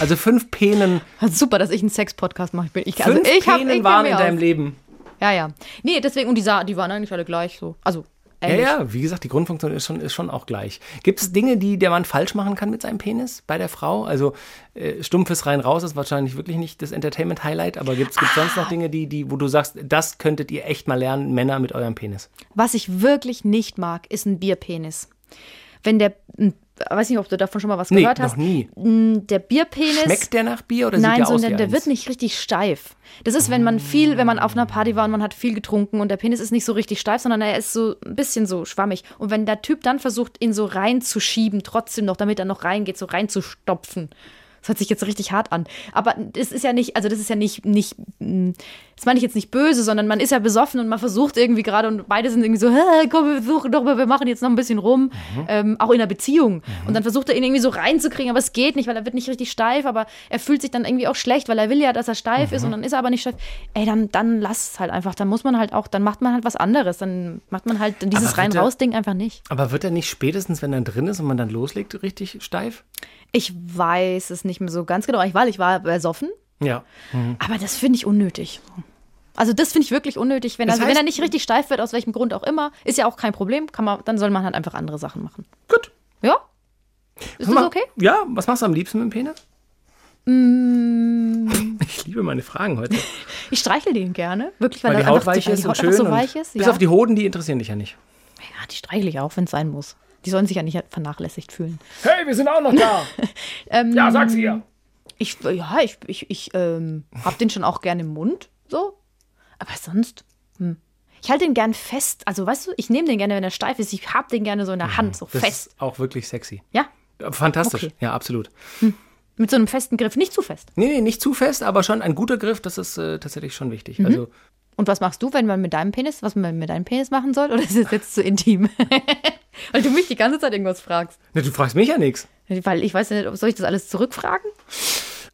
Also fünf Penen, Super, dass ich einen Sex-Podcast mache. Ich bin, ich, also fünf ich hab, Penen ich kenn waren in deinem aus. Leben. Ja, ja. Nee, deswegen, und die, sah, die waren eigentlich alle gleich so. Also, ähnlich. ja, wie gesagt, die Grundfunktion ist schon, ist schon auch gleich. Gibt es Dinge, die der Mann falsch machen kann mit seinem Penis bei der Frau? Also äh, stumpfes rein raus ist wahrscheinlich wirklich nicht das Entertainment-Highlight, aber gibt es sonst noch Dinge, die, die, wo du sagst, das könntet ihr echt mal lernen, Männer mit eurem Penis? Was ich wirklich nicht mag, ist ein Bierpenis. Wenn der, m, weiß nicht, ob du davon schon mal was Nee, gehört noch hast. nie. m, Der Bierpenis. Schmeckt der nach Bier oder Nein, sieht der sondern wie der eins? wird nicht richtig steif. Das ist, wenn man viel, wenn man auf einer Party war und man hat viel getrunken und der Penis ist nicht so richtig steif, sondern er ist so ein bisschen so schwammig. Und wenn der Typ dann versucht, ihn so reinzuschieben, trotzdem noch, damit er noch reingeht, so reinzustopfen. Das hört sich jetzt richtig hart an. Aber das ist ja nicht, also das ist ja nicht, nicht, mh, das meine ich jetzt nicht böse, sondern man ist ja besoffen und man versucht irgendwie gerade und beide sind irgendwie so, "Hä, komm, wir versuchen doch mal, wir machen jetzt noch ein bisschen rum. Ähm, auch in der Beziehung. Und dann versucht er ihn irgendwie so reinzukriegen, aber es geht nicht, weil er wird nicht richtig steif, aber er fühlt sich dann irgendwie auch schlecht, weil er will ja, dass er steif ist und dann ist er aber nicht steif. Ey, dann, dann lass es halt einfach. Dann muss man halt auch, dann macht man halt was anderes. Dann macht man halt dieses Rein-Raus-Ding einfach nicht. Aber wird er nicht spätestens, wenn er drin ist und man dann loslegt, richtig steif? Ich weiß es nicht mehr so ganz genau, weil ich war besoffen. Ja. Aber das finde ich unnötig. Also das finde ich wirklich unnötig. Wenn, Das er, wenn er nicht richtig steif wird, aus welchem Grund auch immer, ist ja auch kein Problem. Kann man, dann soll man halt einfach andere Sachen machen. Gut. Ja? Ist das Ma- okay? Ja, was machst du am liebsten mit dem Penis? Mm. [laughs] Ich liebe meine Fragen heute. [laughs] Ich streichel den gerne. Wirklich, weil, Weil die Haut weich ist die und schön. so weich ist. Bis Ja. auf die Hoden, die interessieren dich ja nicht. ja, die streichle ich auch, wenn es sein muss. Die sollen sich ja nicht vernachlässigt fühlen. Hey, wir sind auch noch da. [laughs] Ähm, ja, sag's ihr. Ich, ja, ich, ich, ich ähm, hab den schon auch gerne im Mund, so. Aber sonst, hm. Ich halte den gern fest. Also, weißt du, ich nehme den gerne, wenn er steif ist. Ich hab den gerne so in der Hand, so Das fest. ist auch wirklich sexy. Ja, Fantastisch. Okay. Ja, absolut. mit so einem festen Griff, nicht zu fest. Nee, nee, nicht zu fest, aber schon ein guter Griff, das ist äh, tatsächlich schon wichtig. Mhm. Also, Und was machst du, wenn man mit deinem Penis, was man mit deinem Penis machen soll? Oder ist es jetzt zu intim? [laughs] Weil du mich die ganze Zeit irgendwas fragst. na, du fragst mich ja nichts. Weil ich weiß nicht, ob- soll ich das alles zurückfragen?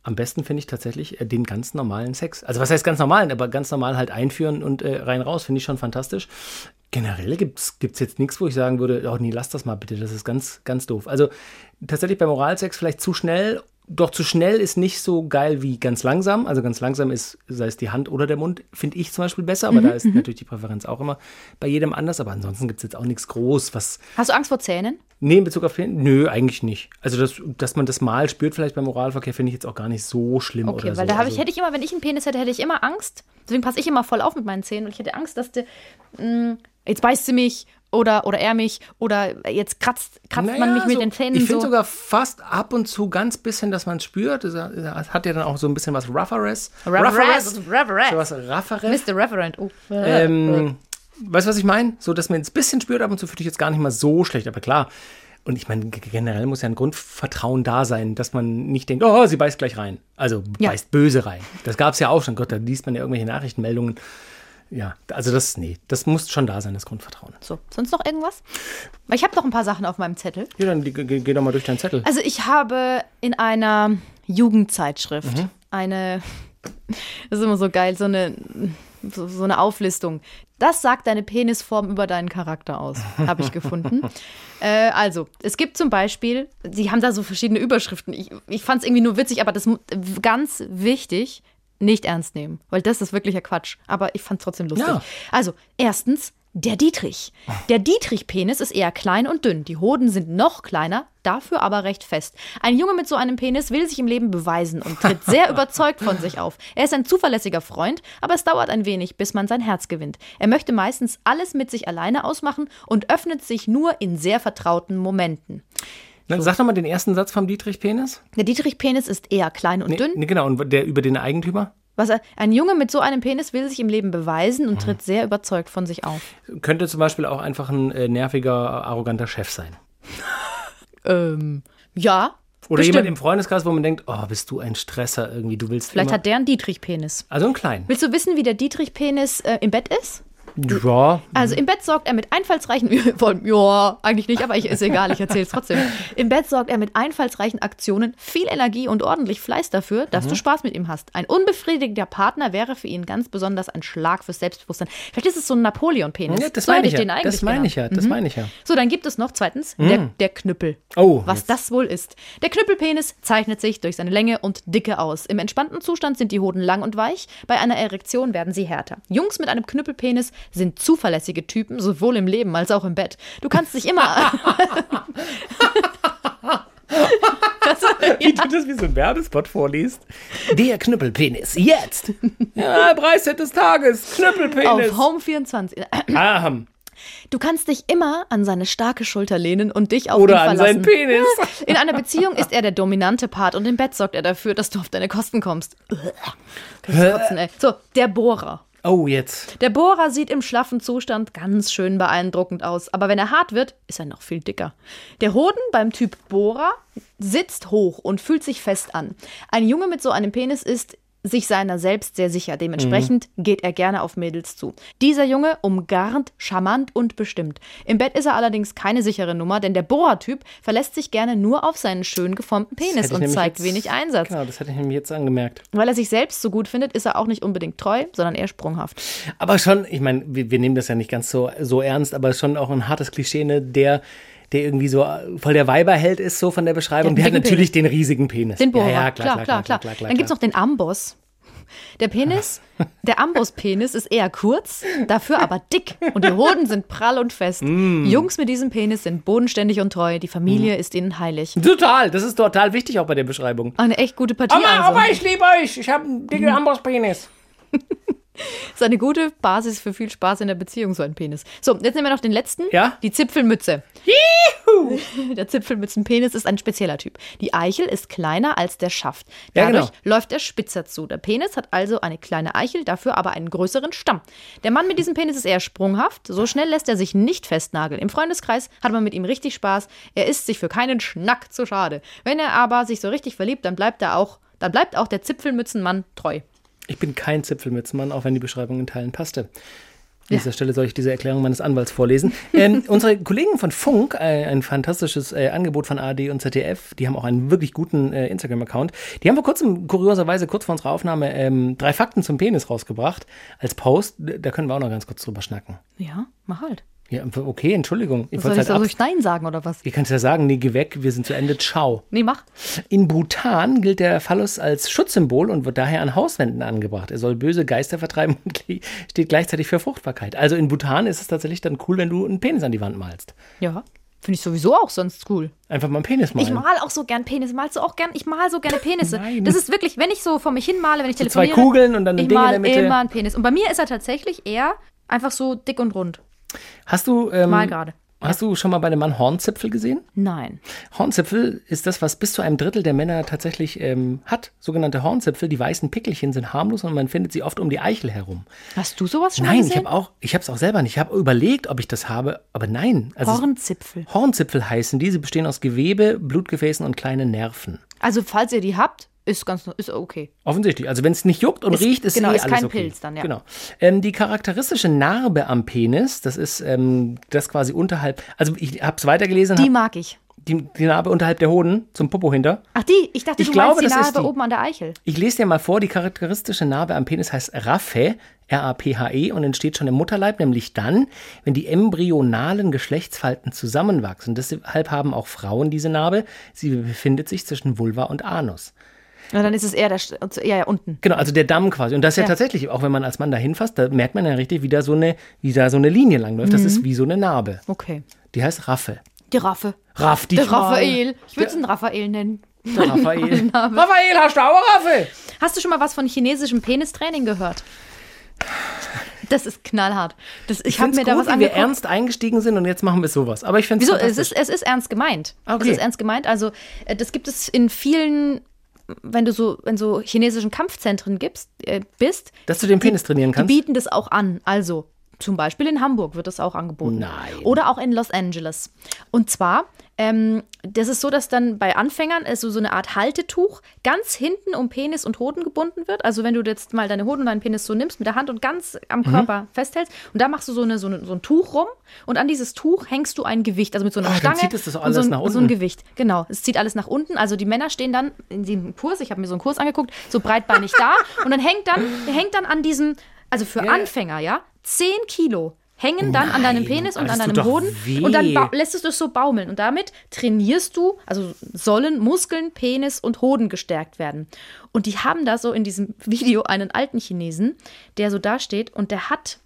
Am besten finde ich tatsächlich äh, den ganz normalen Sex. Also was heißt ganz normalen, aber ganz normal halt einführen und äh, rein raus, finde ich schon fantastisch. Generell gibt es jetzt nichts, wo ich sagen würde, oh nee, lass das mal bitte, das ist ganz, ganz doof. Also tatsächlich bei Moralsex vielleicht zu schnell, doch zu schnell ist nicht so geil wie ganz langsam. Also ganz langsam ist, sei es die Hand oder der Mund, finde ich zum Beispiel besser, aber da ist natürlich die Präferenz auch immer bei jedem anders. Aber ansonsten gibt es jetzt auch nichts groß, was Hast du Angst vor Zähnen? Nee, in Bezug auf Penis? Nö, eigentlich nicht. Also, das, dass man das mal spürt, vielleicht beim Oralverkehr, finde ich jetzt auch gar nicht so schlimm Okay, oder weil so. da habe ich, also, hätte ich immer, wenn ich einen Penis hätte, hätte ich immer Angst. Deswegen passe ich immer voll auf mit meinen Zähnen, weil ich hätte Angst, dass der, mh, jetzt beißt sie mich oder, oder er mich oder jetzt kratzt, kratzt man naja, mich mit so, den Zähnen Ich finde so. sogar fast ab und zu ganz bisschen, dass man es spürt. Das hat ja dann auch so ein bisschen was. Rougheres, Rougheres. So was Rougheres. Mr. Reverend. Oh. Ähm, weißt du, was ich meine? So, dass man es ein bisschen spürt ab und zu, finde ich jetzt gar nicht mal so schlecht. Aber klar, und ich meine, generell muss ja ein Grundvertrauen da sein, dass man nicht denkt, oh, sie beißt gleich rein. Also Ja. beißt böse rein. Das gab es ja auch schon. Gott, da liest man ja irgendwelche Nachrichtenmeldungen. Ja, also das, nee, das muss schon da sein, das Grundvertrauen. So, sonst noch irgendwas? Weil ich habe noch ein paar Sachen auf meinem Zettel. Ja, dann geh, geh doch mal durch deinen Zettel. Also ich habe in einer Jugendzeitschrift Mhm. eine, das ist immer so geil, so eine, so, so eine Auflistung. Das sagt deine Penisform über deinen Charakter aus, habe ich gefunden. [laughs] äh, also, es gibt zum Beispiel, sie haben da so verschiedene Überschriften. Ich, ich fand es irgendwie nur witzig, aber das ganz wichtig, nicht ernst nehmen, weil das ist wirklicher Quatsch. Aber ich fand es trotzdem lustig. Ja. Also, erstens, der Dietrich. Der Dietrich-Penis ist eher klein und dünn. Die Hoden sind noch kleiner, dafür aber recht fest. Ein Junge mit so einem Penis will sich im Leben beweisen und tritt [laughs] sehr überzeugt von sich auf. Er ist ein zuverlässiger Freund, aber es dauert ein wenig, bis man sein Herz gewinnt. Er möchte meistens alles mit sich alleine ausmachen und öffnet sich nur in sehr vertrauten Momenten. Dann Sag doch mal den ersten Satz vom Dietrich-Penis. Der Dietrich-Penis ist eher klein und Nee, dünn. nee, genau, und der über den Eigentümer? Was er, ein Junge mit so einem Penis will sich im Leben beweisen und tritt sehr überzeugt von sich auf. Könnte zum Beispiel auch einfach ein äh, nerviger, arroganter Chef sein. [laughs] Ähm, ja. Oder bestimmt. jemand im Freundeskreis, wo man denkt, oh, bist du ein Stresser irgendwie, du willst Vielleicht hat der einen Dietrich-Penis. also einen kleinen. Willst du wissen, wie der Dietrich-Penis äh, im Bett ist? Ja, Also im Bett sorgt er mit einfallsreichen, [laughs] ja, eigentlich nicht, aber ich, ist egal, ich erzähle es trotzdem. Im Bett sorgt er mit einfallsreichen Aktionen, viel Energie und ordentlich Fleiß dafür, dass Mhm. du Spaß mit ihm hast. Ein unbefriedigter Partner wäre für ihn ganz besonders ein Schlag fürs Selbstbewusstsein. Vielleicht ist es so ein Napoleon-Penis. ja das so meine ich ja. Das meine ich ja, das meine ich ja. So, dann gibt es noch zweitens der, der Knüppel. Oh, Was jetzt. das wohl ist. Der Knüppelpenis zeichnet sich durch seine Länge und Dicke aus. Im entspannten Zustand sind die Hoden lang und weich, bei einer Erektion werden sie härter. Jungs mit einem Knüppelpenis sind zuverlässige Typen, sowohl im Leben als auch im Bett. Du kannst dich immer. Wie du das wie so ein Werbespot vorliest. Der Knüppelpenis, jetzt! Ja, Preisset des Tages, Knüppelpenis. auf Home 24. Aham. Du kannst dich immer an seine starke Schulter lehnen und dich auf Oder ihn an verlassen. seinen Penis. [laughs] In einer Beziehung ist er der dominante Part und im Bett sorgt er dafür, dass du auf deine Kosten kommst. Kotzen, ey. So, der Bohrer. Oh, jetzt. Der Bohrer sieht im schlaffen Zustand ganz schön beeindruckend aus, aber wenn er hart wird, ist er noch viel dicker. Der Hoden beim Typ Bohrer sitzt hoch und fühlt sich fest an. Ein Junge mit so einem Penis ist sich seiner selbst sehr sicher. Dementsprechend geht er gerne auf Mädels zu. Dieser Junge umgarnt, charmant und bestimmt. Im Bett ist er allerdings keine sichere Nummer, denn der Bohrertyp verlässt sich gerne nur auf seinen schön geformten Hätte Penis und zeigt jetzt- wenig Einsatz. Genau, das hatte ich nämlich jetzt angemerkt. Weil er sich selbst so gut findet, ist er auch nicht unbedingt treu, sondern eher sprunghaft. Aber schon, ich meine, wir, wir nehmen das ja nicht ganz so, so ernst, aber schon auch ein hartes Klischee, ne? der, der irgendwie so voll der Weiberheld ist, so von der Beschreibung. Der Der, hat natürlich den riesigen Penis. Den Bohrer. Ja, ja, klar, klar, klar, Dann gibt es noch den Amboss. Der Penis, [laughs] der Amboss-Penis ist eher kurz, dafür aber dick und die Hoden sind prall und fest. Mm. Jungs mit diesem Penis sind bodenständig und treu, die Familie ist ihnen heilig. Total, das ist total wichtig auch bei der Beschreibung. Eine echt gute Partie Oma, also. Oma, ich liebe euch. Ich habe einen dicken Ambosspenis. Das ist eine gute Basis für viel Spaß in der Beziehung, so ein Penis. So, jetzt nehmen wir noch den letzten. Ja? Die Zipfelmütze. [laughs] Der Zipfelmützenpenis ist ein spezieller Typ. Die Eichel ist kleiner als der Schaft. Ja, Dadurch genau. läuft er spitzer zu. Der Penis hat also eine kleine Eichel, dafür aber einen größeren Stamm. Der Mann mit diesem Penis ist eher sprunghaft. So schnell lässt er sich nicht festnageln. Im Freundeskreis hat man mit ihm richtig Spaß. Er ist sich für keinen Schnack zu schade. Wenn er aber sich so richtig verliebt, dann bleibt er auch, dann bleibt auch der Zipfelmützenmann treu. Ich bin kein Zipfelmützenmann, auch wenn die Beschreibung in Teilen passte. An dieser Stelle soll ich diese Erklärung meines Anwalts vorlesen. [laughs] ähm, unsere Kollegen von Funk, äh, ein fantastisches äh, Angebot von ARD und ZDF, die haben auch einen wirklich guten äh, Instagram-Account. Die haben vor kurzem, kurioserweise, kurz vor unserer Aufnahme, ähm, drei Fakten zum Penis rausgebracht als Post. Da können wir auch noch ganz kurz drüber schnacken. Ja, mach halt. Ja, okay, Entschuldigung. Ich Soll ich halt so ab. durch Nein sagen oder was? Ihr könnt ja sagen, nee, geh weg, wir sind zu Ende, ciao. Nee, mach. In Bhutan gilt der Phallus als Schutzsymbol und wird daher an Hauswänden angebracht. Er soll böse Geister vertreiben und steht gleichzeitig für Fruchtbarkeit. Also in Bhutan ist es tatsächlich dann cool, wenn du einen Penis an die Wand malst. Ja. Finde ich sowieso auch sonst cool. Einfach mal einen Penis malen. Ich mal auch so gern Penis. Malst du auch gern? Ich mal so gerne Penisse. Nein. Das ist wirklich, wenn ich so vor mich hin male, wenn ich So zwei telefoniere. Kugeln und dann ein ich Ding in mal der Mitte. immer einen Penis. Und bei mir ist er tatsächlich eher einfach so dick und rund. Hast du, ähm, Mal gerade. hast du schon mal bei einem Mann Hornzipfel gesehen? Nein. Hornzipfel ist das, was bis zu einem Drittel der Männer tatsächlich ähm, hat. Sogenannte Hornzipfel. Die weißen Pickelchen sind harmlos und man findet sie oft um die Eichel herum. Hast du sowas schon mal Nein, ich gesehen? habe auch, ich habe es auch selber nicht. Ich habe überlegt, ob ich das habe, aber nein. Also Hornzipfel. Hornzipfel heißen. Diese bestehen aus Gewebe, Blutgefäßen und kleinen Nerven. Also, falls ihr die habt, ist ganz ist okay. Offensichtlich. Also wenn es nicht juckt und Ist- riecht, ist genau, eh ist alles kein okay. Pilz dann, ja. Genau. Ähm, die charakteristische Narbe am Penis, das ist ähm, das quasi unterhalb. Also ich habe es weitergelesen. Die hab, mag ich. Die, die Narbe unterhalb der Hoden zum Popo hinter. Ach, die? Ich dachte, Ich du glaube, meinst die das ist Narbe die. oben an der Eichel. Ich lese dir mal vor, die charakteristische Narbe am Penis heißt Raphe, R-A-P-H-E, und entsteht schon im Mutterleib, nämlich dann, wenn die embryonalen Geschlechtsfalten zusammenwachsen. Deshalb haben auch Frauen diese Narbe. Sie befindet sich zwischen Vulva und Anus. Na, dann ist es eher, der, ja, ja, unten. Genau, also der Damm quasi. Und das ist ja, Ja. tatsächlich, auch wenn man als Mann da hinfasst, da merkt man ja richtig, wie da so eine, wie da so eine Linie langläuft. Das ist wie so eine Narbe. Okay. Die heißt Raffe. Die Raffe. Raff dich Der mal. Raphael. Ich würde es einen Raphael nennen. Der Raphael. [laughs] Raphael, hast du auch Raffe? Hast du schon mal was von chinesischem Penistraining gehört? Das ist knallhart. Das, ich habe mir da gut, was wie wir angeguckt. ernst eingestiegen sind und jetzt machen wir sowas. Aber ich finde Wieso? Es ist, es ist ernst gemeint. Okay. Es ist ernst gemeint. Also, äh, das gibt es in vielen, wenn du so, wenn so chinesischen Kampfzentren gibst, äh, bist, Dass du den Penis trainieren die kannst? bieten das auch an. Also, zum Beispiel in Hamburg wird das auch angeboten. Nein. Oder auch in Los Angeles. Und zwar, ähm, das ist so, dass dann bei Anfängern also so eine Art Haltetuch ganz hinten um Penis und Hoden gebunden wird. Also wenn du jetzt mal deine Hoden und deinen Penis so nimmst mit der Hand und ganz am Mhm. Körper festhältst und da machst du so, eine, so, eine, so ein Tuch rum und an dieses Tuch hängst du ein Gewicht, also mit so einer dann Stange. zieht es das alles so ein, nach So ein unten. Gewicht, genau. Es zieht alles nach unten. Also die Männer stehen dann in diesem Kurs, ich habe mir so einen Kurs angeguckt, so breitbeinig da und dann hängt dann, hängt dann an diesem, also für ja. Anfänger, ja, 10 Kilo hängen dann an deinem Nein, Penis und an deinem weh. und dann lässt es das so baumeln und damit trainierst du, also sollen Muskeln, Penis und Hoden gestärkt werden. Und die haben da so in diesem [laughs] Video einen alten Chinesen, der so dasteht und der hat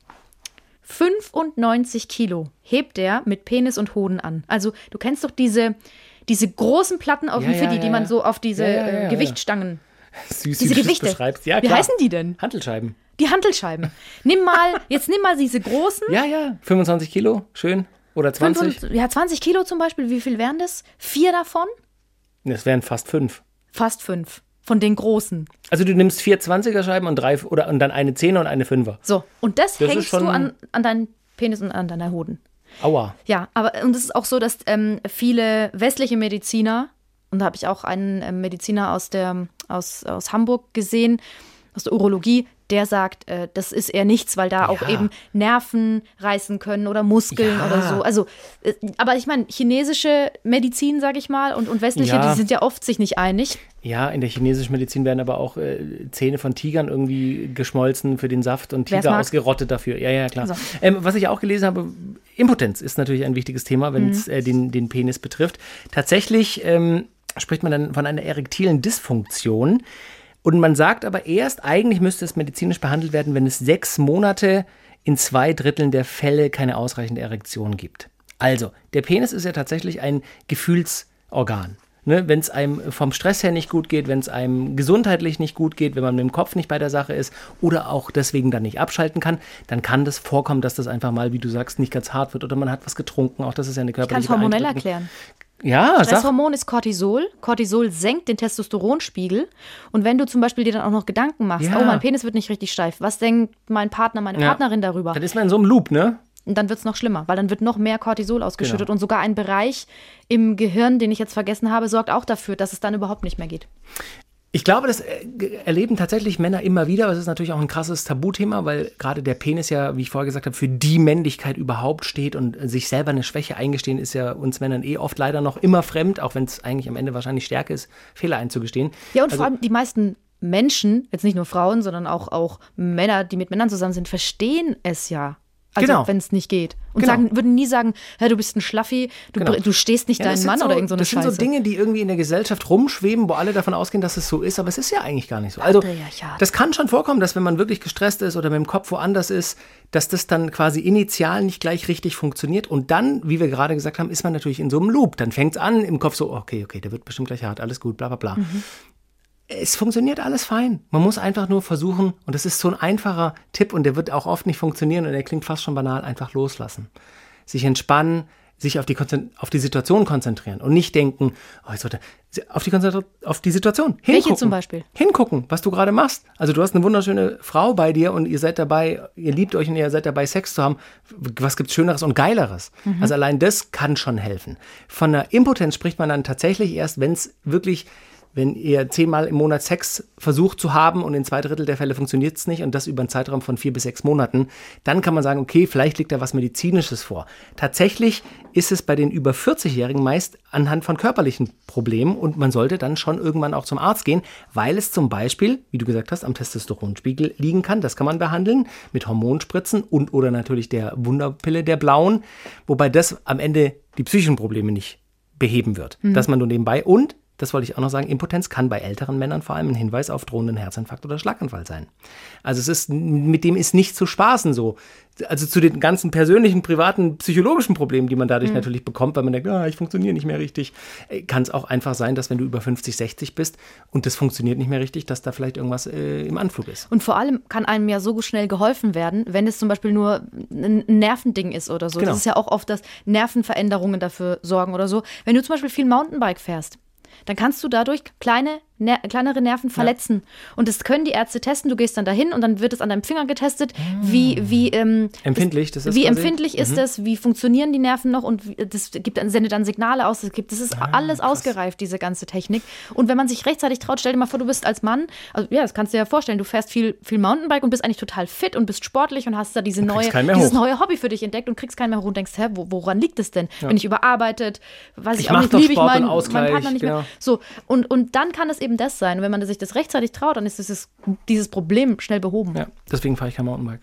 95 Kilo hebt der mit Penis und Hoden an. Also du kennst doch diese, diese großen Platten auf Ja, dem ja, Fiddy, ja, die man so auf diese äh. Gewichtstangen, Süß, wie diese Gewichte. beschreibst. Ja, Wie klar. heißen die denn? Hantelscheiben. Die Hantelscheiben. Nimm mal, jetzt nimm mal diese großen. Ja, ja. 25 Kilo, schön. Oder 20? 25 ja, 20 Kilo zum Beispiel, wie viel wären das? Vier davon? Das wären fast fünf. Fast fünf. Von den großen. Also du nimmst vier 20er Scheiben und drei oder und dann eine 10er und eine 5er. So, und das, Das hängst du an, an deinen Penis und an deiner Hoden. Aua. Ja, aber und es ist auch so, dass ähm, viele westliche Mediziner, und da habe ich auch einen ähm, Mediziner aus, der, aus, aus Hamburg gesehen, aus der Urologie, der sagt, äh, das ist eher nichts, weil da auch Ja. eben Nerven reißen können oder Muskeln Ja. oder so. Also, äh, aber ich meine, chinesische Medizin, sage ich mal, und, und westliche, Ja. die sind ja oft sich nicht einig. Ja, in der chinesischen Medizin werden aber auch äh, Zähne von Tigern irgendwie geschmolzen für den Saft und Wer's Tiger mag. ausgerottet dafür. Ja, ja, klar. So. Ähm, was ich auch gelesen habe, Impotenz ist natürlich ein wichtiges Thema, wenn es äh, den, den Penis betrifft. Tatsächlich ähm, spricht man dann von einer erektilen Dysfunktion. Und man sagt aber erst, eigentlich müsste es medizinisch behandelt werden, wenn es sechs Monate in zwei Dritteln der Fälle keine ausreichende Erektion gibt. Also, der Penis ist ja tatsächlich ein Gefühlsorgan. Ne, wenn es einem vom Stress her nicht gut geht, wenn es einem gesundheitlich nicht gut geht, wenn man mit dem Kopf nicht bei der Sache ist oder auch deswegen dann nicht abschalten kann, dann kann das vorkommen, dass das einfach mal, wie du sagst, nicht ganz hart wird oder man hat was getrunken. Auch das ist ja eine Ich kann es körperliche hormonell erklären. Ja, sag. Stresshormon ist Cortisol. Cortisol senkt den Testosteronspiegel. Und wenn du zum Beispiel dir dann auch noch Gedanken machst, Ja. oh, mein Penis wird nicht richtig steif, was denkt mein Partner, meine Ja. Partnerin darüber? Dann ist man in so einem Loop, ne? Und dann wird es noch schlimmer, weil dann wird noch mehr Cortisol ausgeschüttet. Genau. Und sogar ein Bereich im Gehirn, den ich jetzt vergessen habe, sorgt auch dafür, dass es dann überhaupt nicht mehr geht. Ich glaube, das äh, erleben tatsächlich Männer immer wieder, aber es ist natürlich auch ein krasses Tabuthema, weil gerade der Penis ja, wie ich vorher gesagt habe, für die Männlichkeit überhaupt steht und sich selber eine Schwäche eingestehen, ist ja uns Männern eh oft leider noch immer fremd, auch wenn es eigentlich am Ende wahrscheinlich Stärke ist, Fehler einzugestehen. Ja, und Also- vor allem die meisten Menschen, jetzt nicht nur Frauen, sondern auch, auch Männer, die mit Männern zusammen sind, verstehen es ja. Also, Genau. wenn es nicht geht. Und Genau. sagen, würden nie sagen, hey, du bist ein Schlaffi, du, Genau. du stehst nicht Ja, deinen Mann so, oder irgend so eine Das sind Scheiße. so Dinge, die irgendwie in der Gesellschaft rumschweben, wo alle davon ausgehen, dass es so ist, aber es ist ja eigentlich gar nicht so. Also, das kann schon vorkommen, dass wenn man wirklich gestresst ist oder mit dem Kopf woanders ist, dass das dann quasi initial nicht gleich richtig funktioniert und dann, wie wir gerade gesagt haben, ist man natürlich in so einem Loop. Dann fängt es an im Kopf so, okay, okay, der wird bestimmt gleich hart, alles gut, bla bla bla. Mhm. Es funktioniert alles fein. Man muss einfach nur versuchen, und das ist so ein einfacher Tipp und der wird auch oft nicht funktionieren und der klingt fast schon banal, einfach loslassen. Sich entspannen, sich auf die, auf die Situation konzentrieren und nicht denken, oh, ich sollte auf die, Konzentra- auf die Situation hingucken. Welche zum Beispiel? Hingucken, was du gerade machst. Also du hast eine wunderschöne Frau bei dir und ihr seid dabei, ihr liebt euch und ihr seid dabei, Sex zu haben. Was gibt's Schöneres und Geileres? Also allein das kann schon helfen. Von einer Impotenz spricht man dann tatsächlich erst, wenn es wirklich wenn ihr zehnmal im Monat Sex versucht zu haben und in zwei Drittel der Fälle funktioniert es nicht und das über einen Zeitraum von vier bis sechs Monaten, dann kann man sagen, okay, vielleicht liegt da was Medizinisches vor. Tatsächlich ist es bei den über 40-Jährigen meist anhand von körperlichen Problemen und man sollte dann schon irgendwann auch zum Arzt gehen, weil es zum Beispiel, wie du gesagt hast, am Testosteronspiegel liegen kann. Das kann man behandeln mit Hormonspritzen und oder natürlich der Wunderpille der blauen, wobei das am Ende die psychischen Probleme nicht beheben wird. Das man nur nebenbei und das wollte ich auch noch sagen, Impotenz kann bei älteren Männern vor allem ein Hinweis auf drohenden Herzinfarkt oder Schlaganfall sein. Also es ist, mit dem ist nicht zu spaßen so. Also zu den ganzen persönlichen, privaten, psychologischen Problemen, die man dadurch natürlich bekommt, weil man denkt, ah, ich funktioniere nicht mehr richtig, äh, kann es auch einfach sein, dass wenn du über 50, 60 bist und das funktioniert nicht mehr richtig, dass da vielleicht irgendwas äh, im Anflug ist. Und vor allem kann einem ja so schnell geholfen werden, wenn es zum Beispiel nur ein Nervending ist oder so. Genau. Das ist ja auch oft, dass Nervenveränderungen dafür sorgen oder so. Wenn du zum Beispiel viel Mountainbike fährst, dann kannst du dadurch kleine, ner kleinere Nerven verletzen. Und das können die Ärzte testen. Du gehst dann dahin und dann wird es an deinem Finger getestet, wie, wie, ähm, Empfindlich, das ist wie quasi- empfindlich ist das, wie funktionieren die Nerven noch und das gibt sendet dann Signale aus. Das, gibt, das ist alles ausgereift, diese ganze Technik. Und wenn man sich rechtzeitig traut, stell dir mal vor, du bist als Mann, also ja, das kannst du dir ja vorstellen, du fährst viel, viel Mountainbike und bist eigentlich total fit und bist sportlich und hast da diese neue, dieses hoch. neue Hobby für dich entdeckt und kriegst keinen mehr hoch und denkst, hä, wo, woran liegt es denn? Bin ich überarbeitet? Weiß ich, Ich auch nicht, liebe ich meinen, meinen Partner nicht genau. mehr. So, und, und dann kann es eben das sein. Und wenn man sich das rechtzeitig traut, dann ist dieses, dieses Problem schnell behoben. Ja, deswegen fahre ich kein Mountainbike.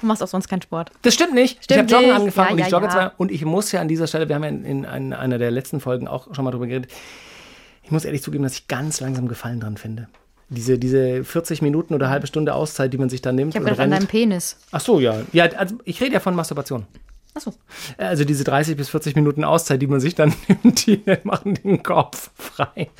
Du machst auch sonst keinen Sport. Das stimmt nicht. Stimmt ich habe Joggen angefangen Ja, und ich ja, jogge ja. zwar. Und ich muss ja an dieser Stelle, wir haben ja in, in, ein- einer der letzten Folgen auch schon mal drüber geredet, ich muss ehrlich zugeben, dass ich ganz langsam Gefallen dran finde. Diese, diese 40 Minuten oder halbe Stunde Auszeit, die man sich dann nimmt. Ich habe gedacht an deinem. Penis. Ach so, ja. ja also ich rede ja von Masturbation. Achso. Also diese 30 bis 40 Minuten Auszeit, die man sich dann [laughs] nimmt, die machen den Kopf frei.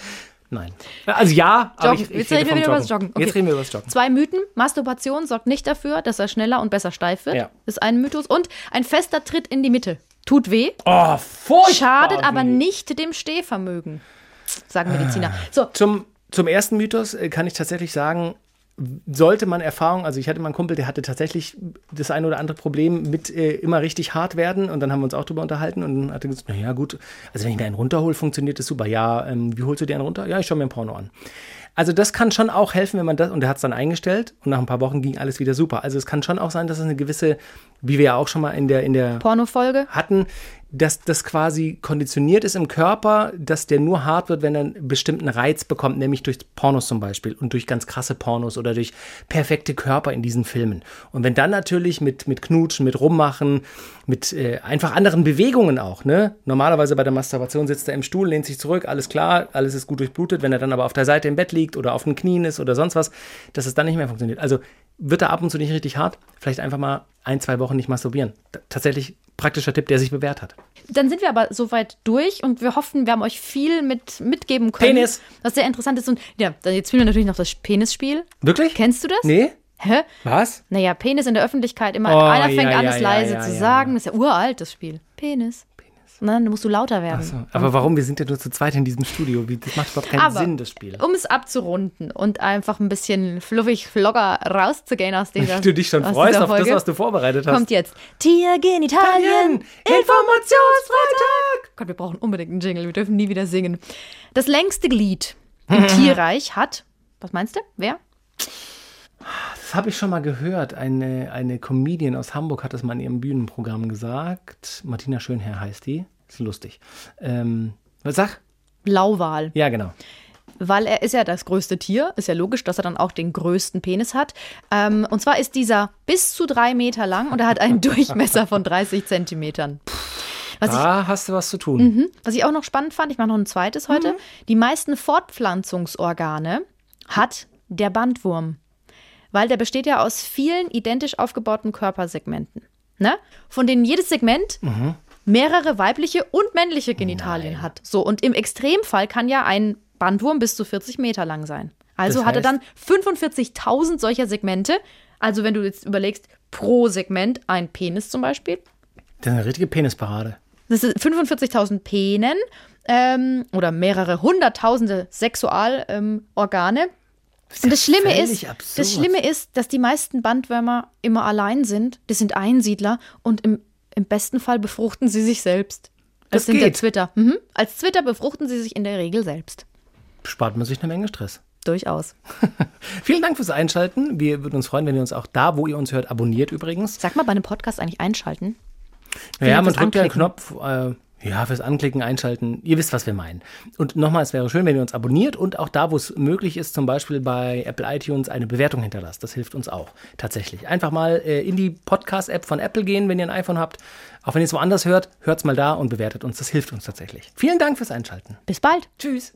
Nein. Also ja, aber Joggen. ich, ich Jetzt rede reden wir wieder über Joggen. das Joggen. Jetzt Okay. reden wir über das Joggen. Zwei Mythen. Masturbation sorgt nicht dafür, dass er schneller und besser steif wird. Ja. Ist ein Mythos. Und ein fester Tritt in die Mitte. Tut weh, Oh, furchtbar. schadet aber weh. nicht dem Stehvermögen, sagen Mediziner. So, Zum, zum ersten Mythos äh, kann ich tatsächlich sagen, sollte man Erfahrung, also ich hatte mal einen Kumpel, der hatte tatsächlich das ein oder andere Problem mit äh, immer richtig hart werden und dann haben wir uns auch drüber unterhalten und dann hat er gesagt, naja gut, also wenn ich mir einen runterhole, funktioniert das super. Ja, ähm, wie holst du dir einen runter? Ja, ich schaue mir ein Porno an. Also das kann schon auch helfen, wenn man das, und er hat es dann eingestellt und nach ein paar Wochen ging alles wieder super. Also es kann schon auch sein, dass es eine gewisse, wie wir ja auch schon mal in der, in der Pornofolge. hatten, dass das quasi konditioniert ist im Körper, dass der nur hart wird, wenn er einen bestimmten Reiz bekommt, nämlich durch Pornos zum Beispiel und durch ganz krasse Pornos oder durch perfekte Körper in diesen Filmen. Und wenn dann natürlich mit, mit Knutschen, mit Rummachen, mit äh, einfach anderen Bewegungen auch, ne? Normalerweise bei der Masturbation sitzt er im Stuhl, lehnt sich zurück, alles klar, alles ist gut durchblutet. Wenn er dann aber auf der Seite im Bett liegt oder auf den Knien ist oder sonst was, dass es dann nicht mehr funktioniert. Also wird er ab und zu nicht richtig hart, vielleicht einfach mal ein, zwei Wochen nicht masturbieren. T tatsächlich praktischer Tipp, der sich bewährt hat. Dann sind wir aber soweit durch und wir hoffen, wir haben euch viel mit, mitgeben können. Penis. Was sehr interessant ist. Und ja, dann jetzt spielen wir natürlich noch das Penisspiel. Wirklich? Kennst du das? Nee? Hä? Was? Naja, Penis in der Öffentlichkeit immer. Oh, einer fängt ja, an, es ja, leise ja, zu sagen. Das ist ja uralt, das Spiel. Penis. Und dann musst du lauter werden. So, aber warum? Wir sind ja nur zu zweit in diesem Studio. Das macht überhaupt keinen Aber Sinn, das Spiel. um es abzurunden und einfach ein bisschen fluffig, flogger rauszugehen aus dieser du dich schon freust auf das, Folge, was du vorbereitet hast. Kommt jetzt Tiergenitalien Informationsfreitag! Gott, wir brauchen unbedingt einen Jingle. Wir dürfen nie wieder singen. Das längste Glied im [laughs] Tierreich hat, was meinst du? Wer? Das habe ich schon mal gehört. Eine, eine Comedian aus Hamburg hat das mal in ihrem Bühnenprogramm gesagt. Martina Schönherr heißt die. Ist lustig. Ähm, was sag? Blauwal. Ja, genau. Weil er ist ja das größte Tier. Ist ja logisch, dass er dann auch den größten Penis hat. Ähm, und zwar ist dieser bis zu drei Meter lang und er hat einen [laughs] Durchmesser von 30 Zentimetern. Was ich Da hast du was zu tun. Mhm. Was ich auch noch spannend fand, ich mache noch ein zweites Mhm. heute. Die meisten Fortpflanzungsorgane hat der Bandwurm. Weil der besteht ja aus vielen identisch aufgebauten Körpersegmenten. Ne? Von denen jedes Segment Mhm. mehrere weibliche und männliche Genitalien hat. So, und im Extremfall kann ja ein Bandwurm bis zu 40 Meter lang sein. Also Das hat er heißt- dann 45.000 solcher Segmente. Also wenn du jetzt überlegst, pro Segment ein Penis zum Beispiel, Das ist eine richtige Penisparade. das sind 45.000 Penen ähm, oder mehrere hunderttausende Sexualorgane. Ähm, Organe. Und das Schlimme ist, absurd. das Schlimme ist, dass die meisten Bandwürmer immer allein sind. Das sind Einsiedler und im, im besten Fall befruchten sie sich selbst. Das sind der geht. Zwitter. Mhm. Als Zwitter befruchten sie sich in der Regel selbst. spart man sich eine Menge Stress. [laughs] Durchaus. Vielen Dank fürs Einschalten. Wir würden uns freuen, wenn ihr uns auch da, wo ihr uns hört, abonniert übrigens. Sag mal bei einem Podcast eigentlich einschalten. Naja, man drückt ja einen. Knopf, äh, ja, fürs Anklicken, Einschalten. Ihr wisst, was wir meinen. Und nochmal, es wäre schön, wenn ihr uns abonniert und auch da, wo es möglich ist, zum Beispiel bei Apple iTunes eine Bewertung hinterlasst. Das hilft uns auch tatsächlich. Einfach mal äh, in die Podcast-App von Apple gehen, wenn ihr ein iPhone habt. Auch wenn ihr es woanders hört, hört's mal da und bewertet uns. Das hilft uns tatsächlich. Vielen Dank fürs Einschalten. Bis bald. Tschüss.